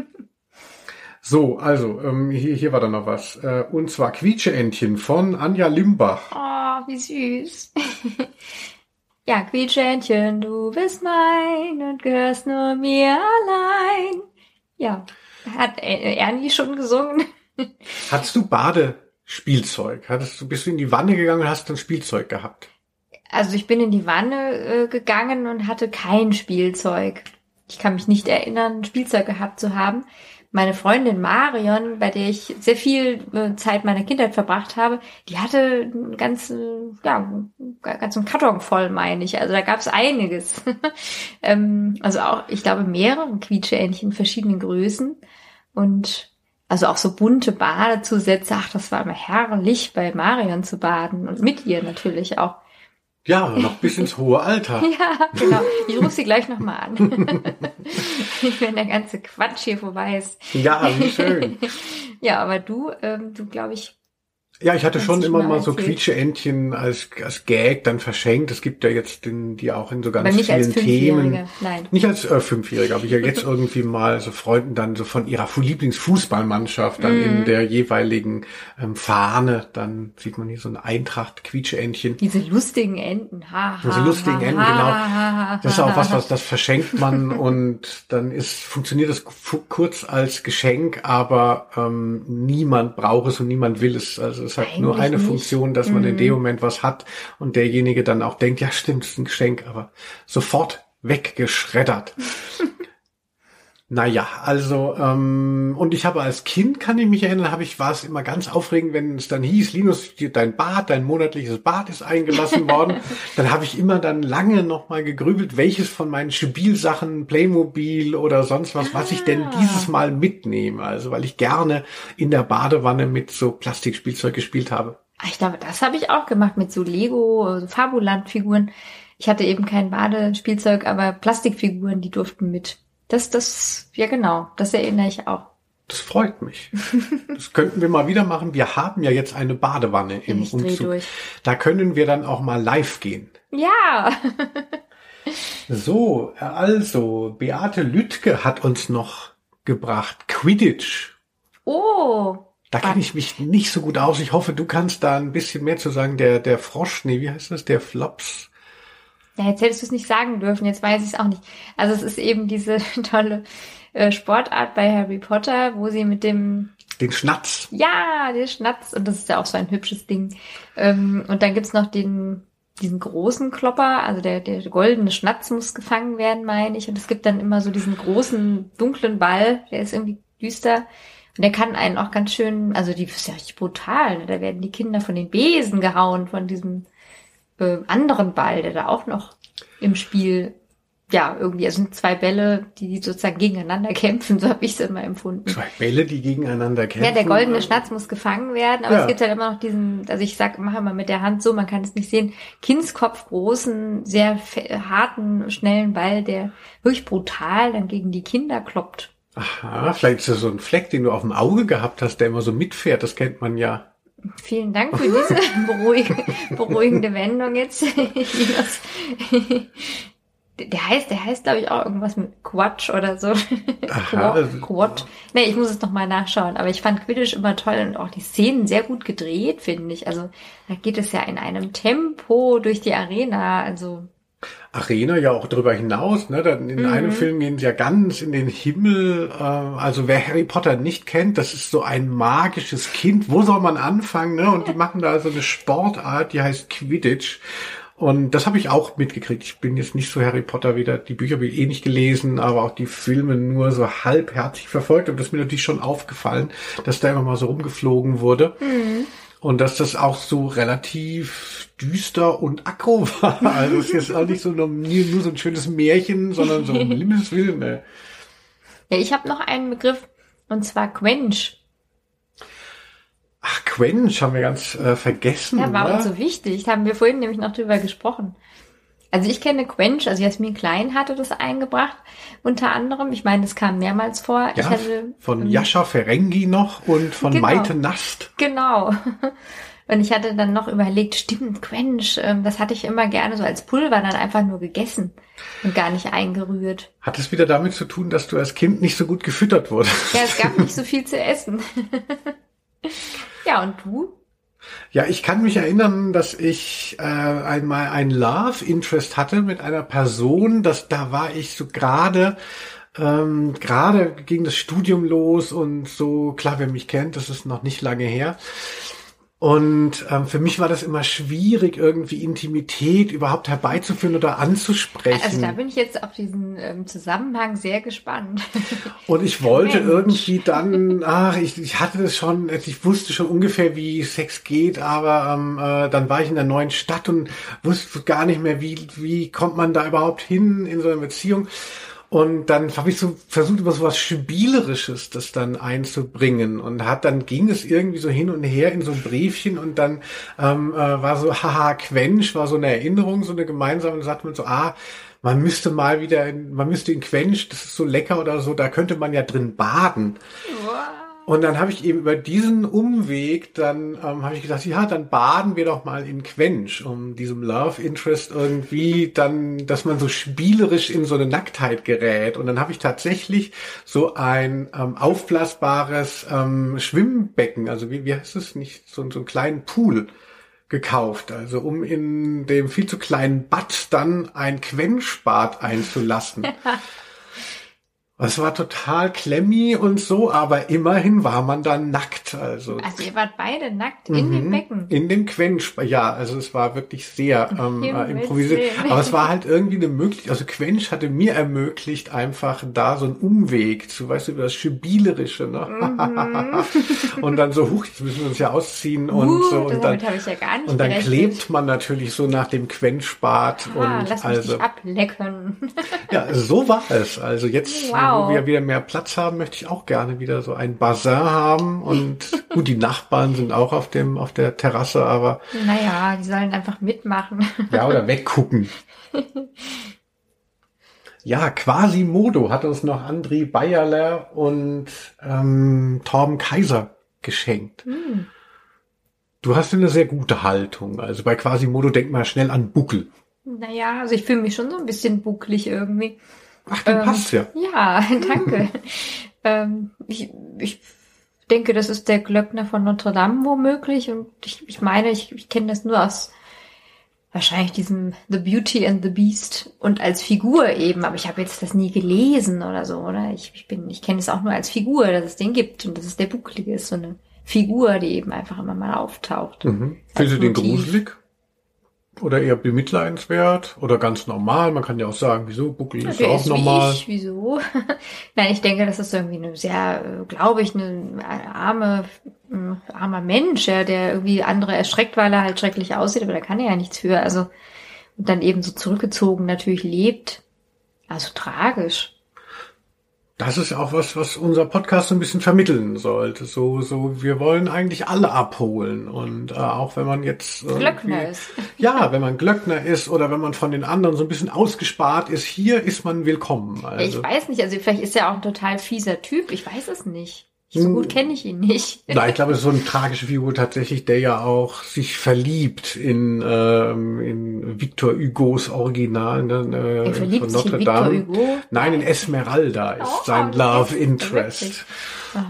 So, also, ähm, hier, hier war da noch was. Äh, und zwar Quietscheentchen von Anja Limbach. Oh, wie süß. ja, Quietscheentchen, du bist mein und gehörst nur mir allein. Ja, hat Ernie schon gesungen. Hattest du Badespielzeug? Hattest du, bist du in die Wanne gegangen und hast dann Spielzeug gehabt? Also ich bin in die Wanne äh, gegangen und hatte kein Spielzeug. Ich kann mich nicht erinnern, Spielzeug gehabt zu haben. Meine Freundin Marion, bei der ich sehr viel äh, Zeit meiner Kindheit verbracht habe, die hatte einen ganzen, ja, ganzen Karton voll, meine ich. Also da gab es einiges. ähm, also auch, ich glaube, mehrere Quietscheentchen, verschiedenen Größen. Und also auch so bunte Badezusätze. Ach, das war immer herrlich, bei Marion zu baden und mit ihr natürlich auch. Ja, noch bis ins hohe Alter. ja, genau. Ich rufe sie gleich nochmal an. Wenn der ganze Quatsch hier vorbei ist. Ja, wie schön. ja, aber du, ähm, du glaube ich, ja, ich hatte schon immer mal so Quietscheentchen als, als Gag dann verschenkt. Es gibt ja jetzt den, die auch in so ganz vielen Themen. Nein. Nicht als äh, Fünfjähriger, aber ich ja jetzt irgendwie mal so Freunden dann so von ihrer Lieblingsfußballmannschaft dann mm. in der jeweiligen ähm, Fahne, dann sieht man hier so eine Eintracht Quietscheentchen. Diese lustigen Enten, ha, ha Diese lustigen ha, Enten, ha, genau. Ha, das ist auch was, was das verschenkt man und dann ist, funktioniert es kurz als Geschenk, aber ähm, niemand braucht es und niemand will es. Also es hat Eigentlich nur eine nicht. Funktion, dass man mhm. in dem Moment was hat und derjenige dann auch denkt, ja stimmt, es ist ein Geschenk, aber sofort weggeschreddert. Naja, also, ähm, und ich habe als Kind, kann ich mich erinnern, habe ich, war es immer ganz aufregend, wenn es dann hieß, Linus, dein Bad, dein monatliches Bad ist eingelassen worden. dann habe ich immer dann lange nochmal gegrübelt, welches von meinen Spielsachen, Playmobil oder sonst was, was ich denn ah. dieses Mal mitnehme. Also, weil ich gerne in der Badewanne mit so Plastikspielzeug gespielt habe. Ich glaube, das habe ich auch gemacht mit so Lego, so Fabuland-Figuren. Ich hatte eben kein Badespielzeug, aber Plastikfiguren, die durften mit. Das, das, ja genau, das erinnere ich auch. Das freut mich. Das könnten wir mal wieder machen. Wir haben ja jetzt eine Badewanne im ich Umzug. Durch. Da können wir dann auch mal live gehen. Ja. so, also, Beate Lütke hat uns noch gebracht. Quidditch. Oh. Da kenne ich mich nicht so gut aus. Ich hoffe, du kannst da ein bisschen mehr zu sagen. Der, der Frosch, nee, wie heißt das? Der Flops. Ja, jetzt hättest du es nicht sagen dürfen, jetzt weiß ich es auch nicht. Also es ist eben diese tolle äh, Sportart bei Harry Potter, wo sie mit dem den Schnatz. Ja, den Schnatz. Und das ist ja auch so ein hübsches Ding. Ähm, und dann gibt's noch den, diesen großen Klopper, also der, der goldene Schnatz muss gefangen werden, meine ich. Und es gibt dann immer so diesen großen, dunklen Ball, der ist irgendwie düster. Und der kann einen auch ganz schön, also die ist ja richtig brutal. Ne? Da werden die Kinder von den Besen gehauen, von diesem äh, anderen Ball, der da auch noch im Spiel ja, irgendwie, es sind zwei Bälle, die sozusagen gegeneinander kämpfen, so habe ich es immer empfunden. Zwei Bälle, die gegeneinander kämpfen? Ja, der goldene Schnatz muss gefangen werden, aber ja. es gibt halt immer noch diesen, also ich sag, mache mal mit der Hand so, man kann es nicht sehen, Kindskopf großen, sehr harten, schnellen Ball, der wirklich brutal dann gegen die Kinder kloppt. Aha, vielleicht ist das so ein Fleck, den du auf dem Auge gehabt hast, der immer so mitfährt, das kennt man ja. Vielen Dank für diese beruhigende, beruhigende Wendung jetzt. Der heißt, der heißt, glaube ich, auch irgendwas mit Quatsch oder so. Quad. Nee, ich muss es nochmal nachschauen. Aber ich fand Quidditch immer toll und auch die Szenen sehr gut gedreht, finde ich. Also da geht es ja in einem Tempo durch die Arena. Also Arena ja auch darüber hinaus. Ne? In mhm. einem Film gehen sie ja ganz in den Himmel. Äh, also wer Harry Potter nicht kennt, das ist so ein magisches Kind. Wo soll man anfangen? Ne? Und die machen da so eine Sportart, die heißt Quidditch. Und das habe ich auch mitgekriegt. Ich bin jetzt nicht so Harry Potter wieder. Die Bücher habe ich eh nicht gelesen, aber auch die Filme nur so halbherzig verfolgt. Und das ist mir natürlich schon aufgefallen, dass da immer mal so rumgeflogen wurde. Mhm. Und dass das auch so relativ düster und aggro war. Also es ist jetzt auch nicht so nur, nur so ein schönes Märchen, sondern so ein Liebesfilm. Ne? Ja, ich habe noch einen Begriff, und zwar Quench. Ach, Quench haben wir ganz äh, vergessen. Ja, war oder? uns so wichtig. Haben wir vorhin nämlich noch drüber gesprochen. Also ich kenne Quench, also Jasmin Klein hatte das eingebracht, unter anderem. Ich meine, es kam mehrmals vor. Ja, hatte, von ähm, Jascha Ferengi noch und von genau, Maite Nast. Genau. Und ich hatte dann noch überlegt, stimmt, Quench, ähm, das hatte ich immer gerne so als Pulver dann einfach nur gegessen und gar nicht eingerührt. Hat es wieder damit zu tun, dass du als Kind nicht so gut gefüttert wurdest? Ja, es gab nicht so viel zu essen. Ja, und du? Ja, ich kann mich erinnern, dass ich äh, einmal ein Love Interest hatte mit einer Person, dass da war ich so gerade ähm, gerade ging das Studium los und so klar, wer mich kennt, das ist noch nicht lange her. Und ähm, für mich war das immer schwierig, irgendwie Intimität überhaupt herbeizuführen oder anzusprechen. Also da bin ich jetzt auf diesen ähm, Zusammenhang sehr gespannt. Und ich wollte Mensch. irgendwie dann, ach, ich, ich hatte das schon, ich wusste schon ungefähr, wie Sex geht, aber ähm, äh, dann war ich in der neuen Stadt und wusste gar nicht mehr, wie, wie kommt man da überhaupt hin in so einer Beziehung. Und dann habe ich so versucht, über so was Spielerisches das dann einzubringen. Und hat dann ging es irgendwie so hin und her in so ein Briefchen und dann ähm, äh, war so, haha, Quench, war so eine Erinnerung, so eine gemeinsame, und sagt man so, ah, man müsste mal wieder, in, man müsste in Quench, das ist so lecker oder so, da könnte man ja drin baden. Wow. Und dann habe ich eben über diesen Umweg, dann ähm, habe ich gedacht, ja, dann baden wir doch mal in Quench, um diesem Love Interest irgendwie dann, dass man so spielerisch in so eine Nacktheit gerät. Und dann habe ich tatsächlich so ein ähm, aufblasbares ähm, Schwimmbecken, also wie, wie heißt es nicht, so, so einen kleinen Pool gekauft, also um in dem viel zu kleinen Bad dann ein Quenchbad einzulassen. Es war total klemmi und so, aber immerhin war man dann nackt. Also, also ihr wart beide nackt in dem mhm. Becken? In dem Quench, ja, also es war wirklich sehr ähm, äh, improvisiert. Aber es war halt irgendwie eine Möglichkeit, also Quench hatte mir ermöglicht, einfach da so einen Umweg zu, weißt du, über das Spielerische, ne? Mhm. und dann so, huch, jetzt müssen wir uns ja ausziehen und uh, so. Und dann, ja und dann klebt man natürlich so nach dem Quenchbad ah, und lass also. Mich ablecken. ja, so war es. Also jetzt. Wow Wow. Wo wir wieder mehr Platz haben, möchte ich auch gerne wieder so ein Bassin haben. Und gut, die Nachbarn sind auch auf dem, auf der Terrasse, aber. Naja, die sollen einfach mitmachen. Ja, oder weggucken. Ja, Quasimodo hat uns noch André Bayerler und ähm, Torben Kaiser geschenkt. Hm. Du hast eine sehr gute Haltung. Also bei Quasimodo denkt man schnell an Buckel. Naja, also ich fühle mich schon so ein bisschen bucklig irgendwie. Ach, du ähm, passt ja. Ja, danke. ähm, ich, ich denke, das ist der Glöckner von Notre Dame womöglich. Und ich, ich meine, ich, ich kenne das nur aus wahrscheinlich diesem The Beauty and the Beast und als Figur eben, aber ich habe jetzt das nie gelesen oder so, oder? Ich, ich bin, ich kenne es auch nur als Figur, dass es den gibt und dass es der Bucklige ist, so eine Figur, die eben einfach immer mal auftaucht. Mhm. Findest du den gruselig? Oder eher bemitleidenswert oder ganz normal? Man kann ja auch sagen, wieso, Buckel ist auch ist normal. Wie ich, wieso? Nein, ich denke, das ist irgendwie eine sehr, glaube ich, eine arme ein armer Mensch, ja, der irgendwie andere erschreckt, weil er halt schrecklich aussieht, aber da kann er ja nichts für. Also und dann eben so zurückgezogen natürlich lebt. Also tragisch das ist auch was, was unser Podcast so ein bisschen vermitteln sollte. So, so, wir wollen eigentlich alle abholen. Und äh, auch wenn man jetzt Glöckner ist. Ja, wenn man Glöckner ist oder wenn man von den anderen so ein bisschen ausgespart ist, hier ist man willkommen. Also. Ich weiß nicht, also vielleicht ist er auch ein total fieser Typ, ich weiß es nicht. So gut kenne ich ihn nicht. Nein, ich glaube, es ist so eine tragische Figur tatsächlich, der ja auch sich verliebt in, ähm, in Victor Hugos Original ne, äh, von Notre Dame. Nein, in Esmeralda ist oh, sein Love Interest.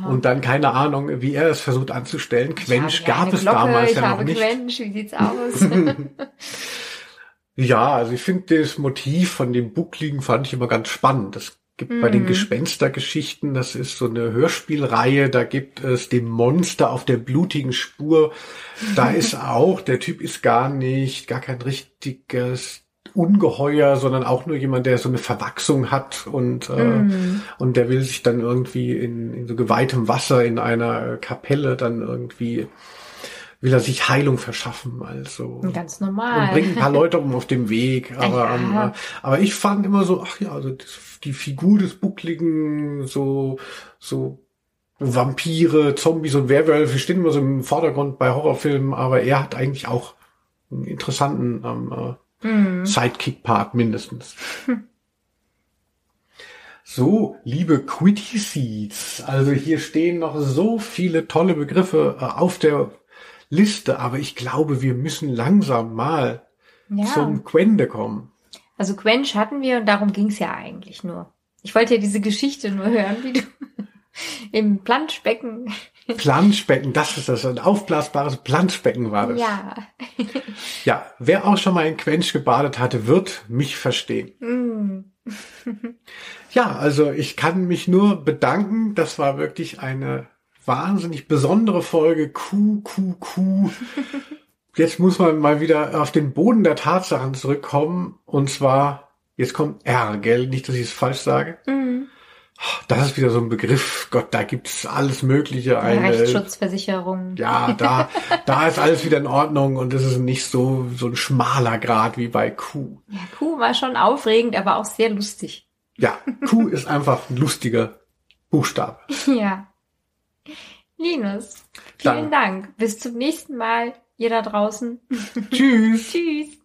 Und dann keine Ahnung, wie er es versucht anzustellen. Quench gab es Glocke, damals ja noch nicht. Quench, wie sieht's aus? ja, also ich finde das Motiv von dem Buckligen fand ich immer ganz spannend. Das gibt mhm. bei den mhm. Gespenstergeschichten, das ist so eine Hörspielreihe, da gibt es den Monster auf der blutigen Spur. Da ist auch, der Typ ist gar nicht, gar kein richtiges Ungeheuer, sondern auch nur jemand, der so eine Verwachsung hat und, äh, mm. und der will sich dann irgendwie in, in so geweihtem Wasser in einer Kapelle dann irgendwie will er sich Heilung verschaffen, also. Ganz normal. Und bringt ein paar Leute um auf dem Weg, aber, ja. ähm, aber ich fand immer so, ach ja, also die Figur des Buckligen, so, so Vampire, Zombies und Werwölfe stehen immer so im Vordergrund bei Horrorfilmen, aber er hat eigentlich auch einen interessanten ähm, äh, mhm. Sidekick-Part mindestens. So, liebe Quitty Seeds, also hier stehen noch so viele tolle Begriffe äh, auf der Liste, aber ich glaube, wir müssen langsam mal ja. zum Quende kommen. Also Quench hatten wir und darum ging es ja eigentlich nur. Ich wollte ja diese Geschichte nur hören, wie du im Planschbecken. Planschbecken, das ist das, ein aufblasbares Planschbecken war das. Ja. ja, wer auch schon mal in Quench gebadet hatte, wird mich verstehen. Mm. ja, also ich kann mich nur bedanken. Das war wirklich eine wahnsinnig besondere Folge. Kuh, Kuh, Kuh. Jetzt muss man mal wieder auf den Boden der Tatsachen zurückkommen. Und zwar, jetzt kommt R, gell? Nicht, dass ich es falsch sage. Mhm. Das ist wieder so ein Begriff. Gott, da gibt's alles Mögliche. Eine, Rechtsschutzversicherung. Ja, da, da ist alles wieder in Ordnung und es ist nicht so, so ein schmaler Grad wie bei Q. Ja, Q war schon aufregend, aber auch sehr lustig. Ja, Q ist einfach ein lustiger Buchstabe. Ja. Linus, vielen Dann. Dank. Bis zum nächsten Mal, ihr da draußen. Tschüss. Tschüss.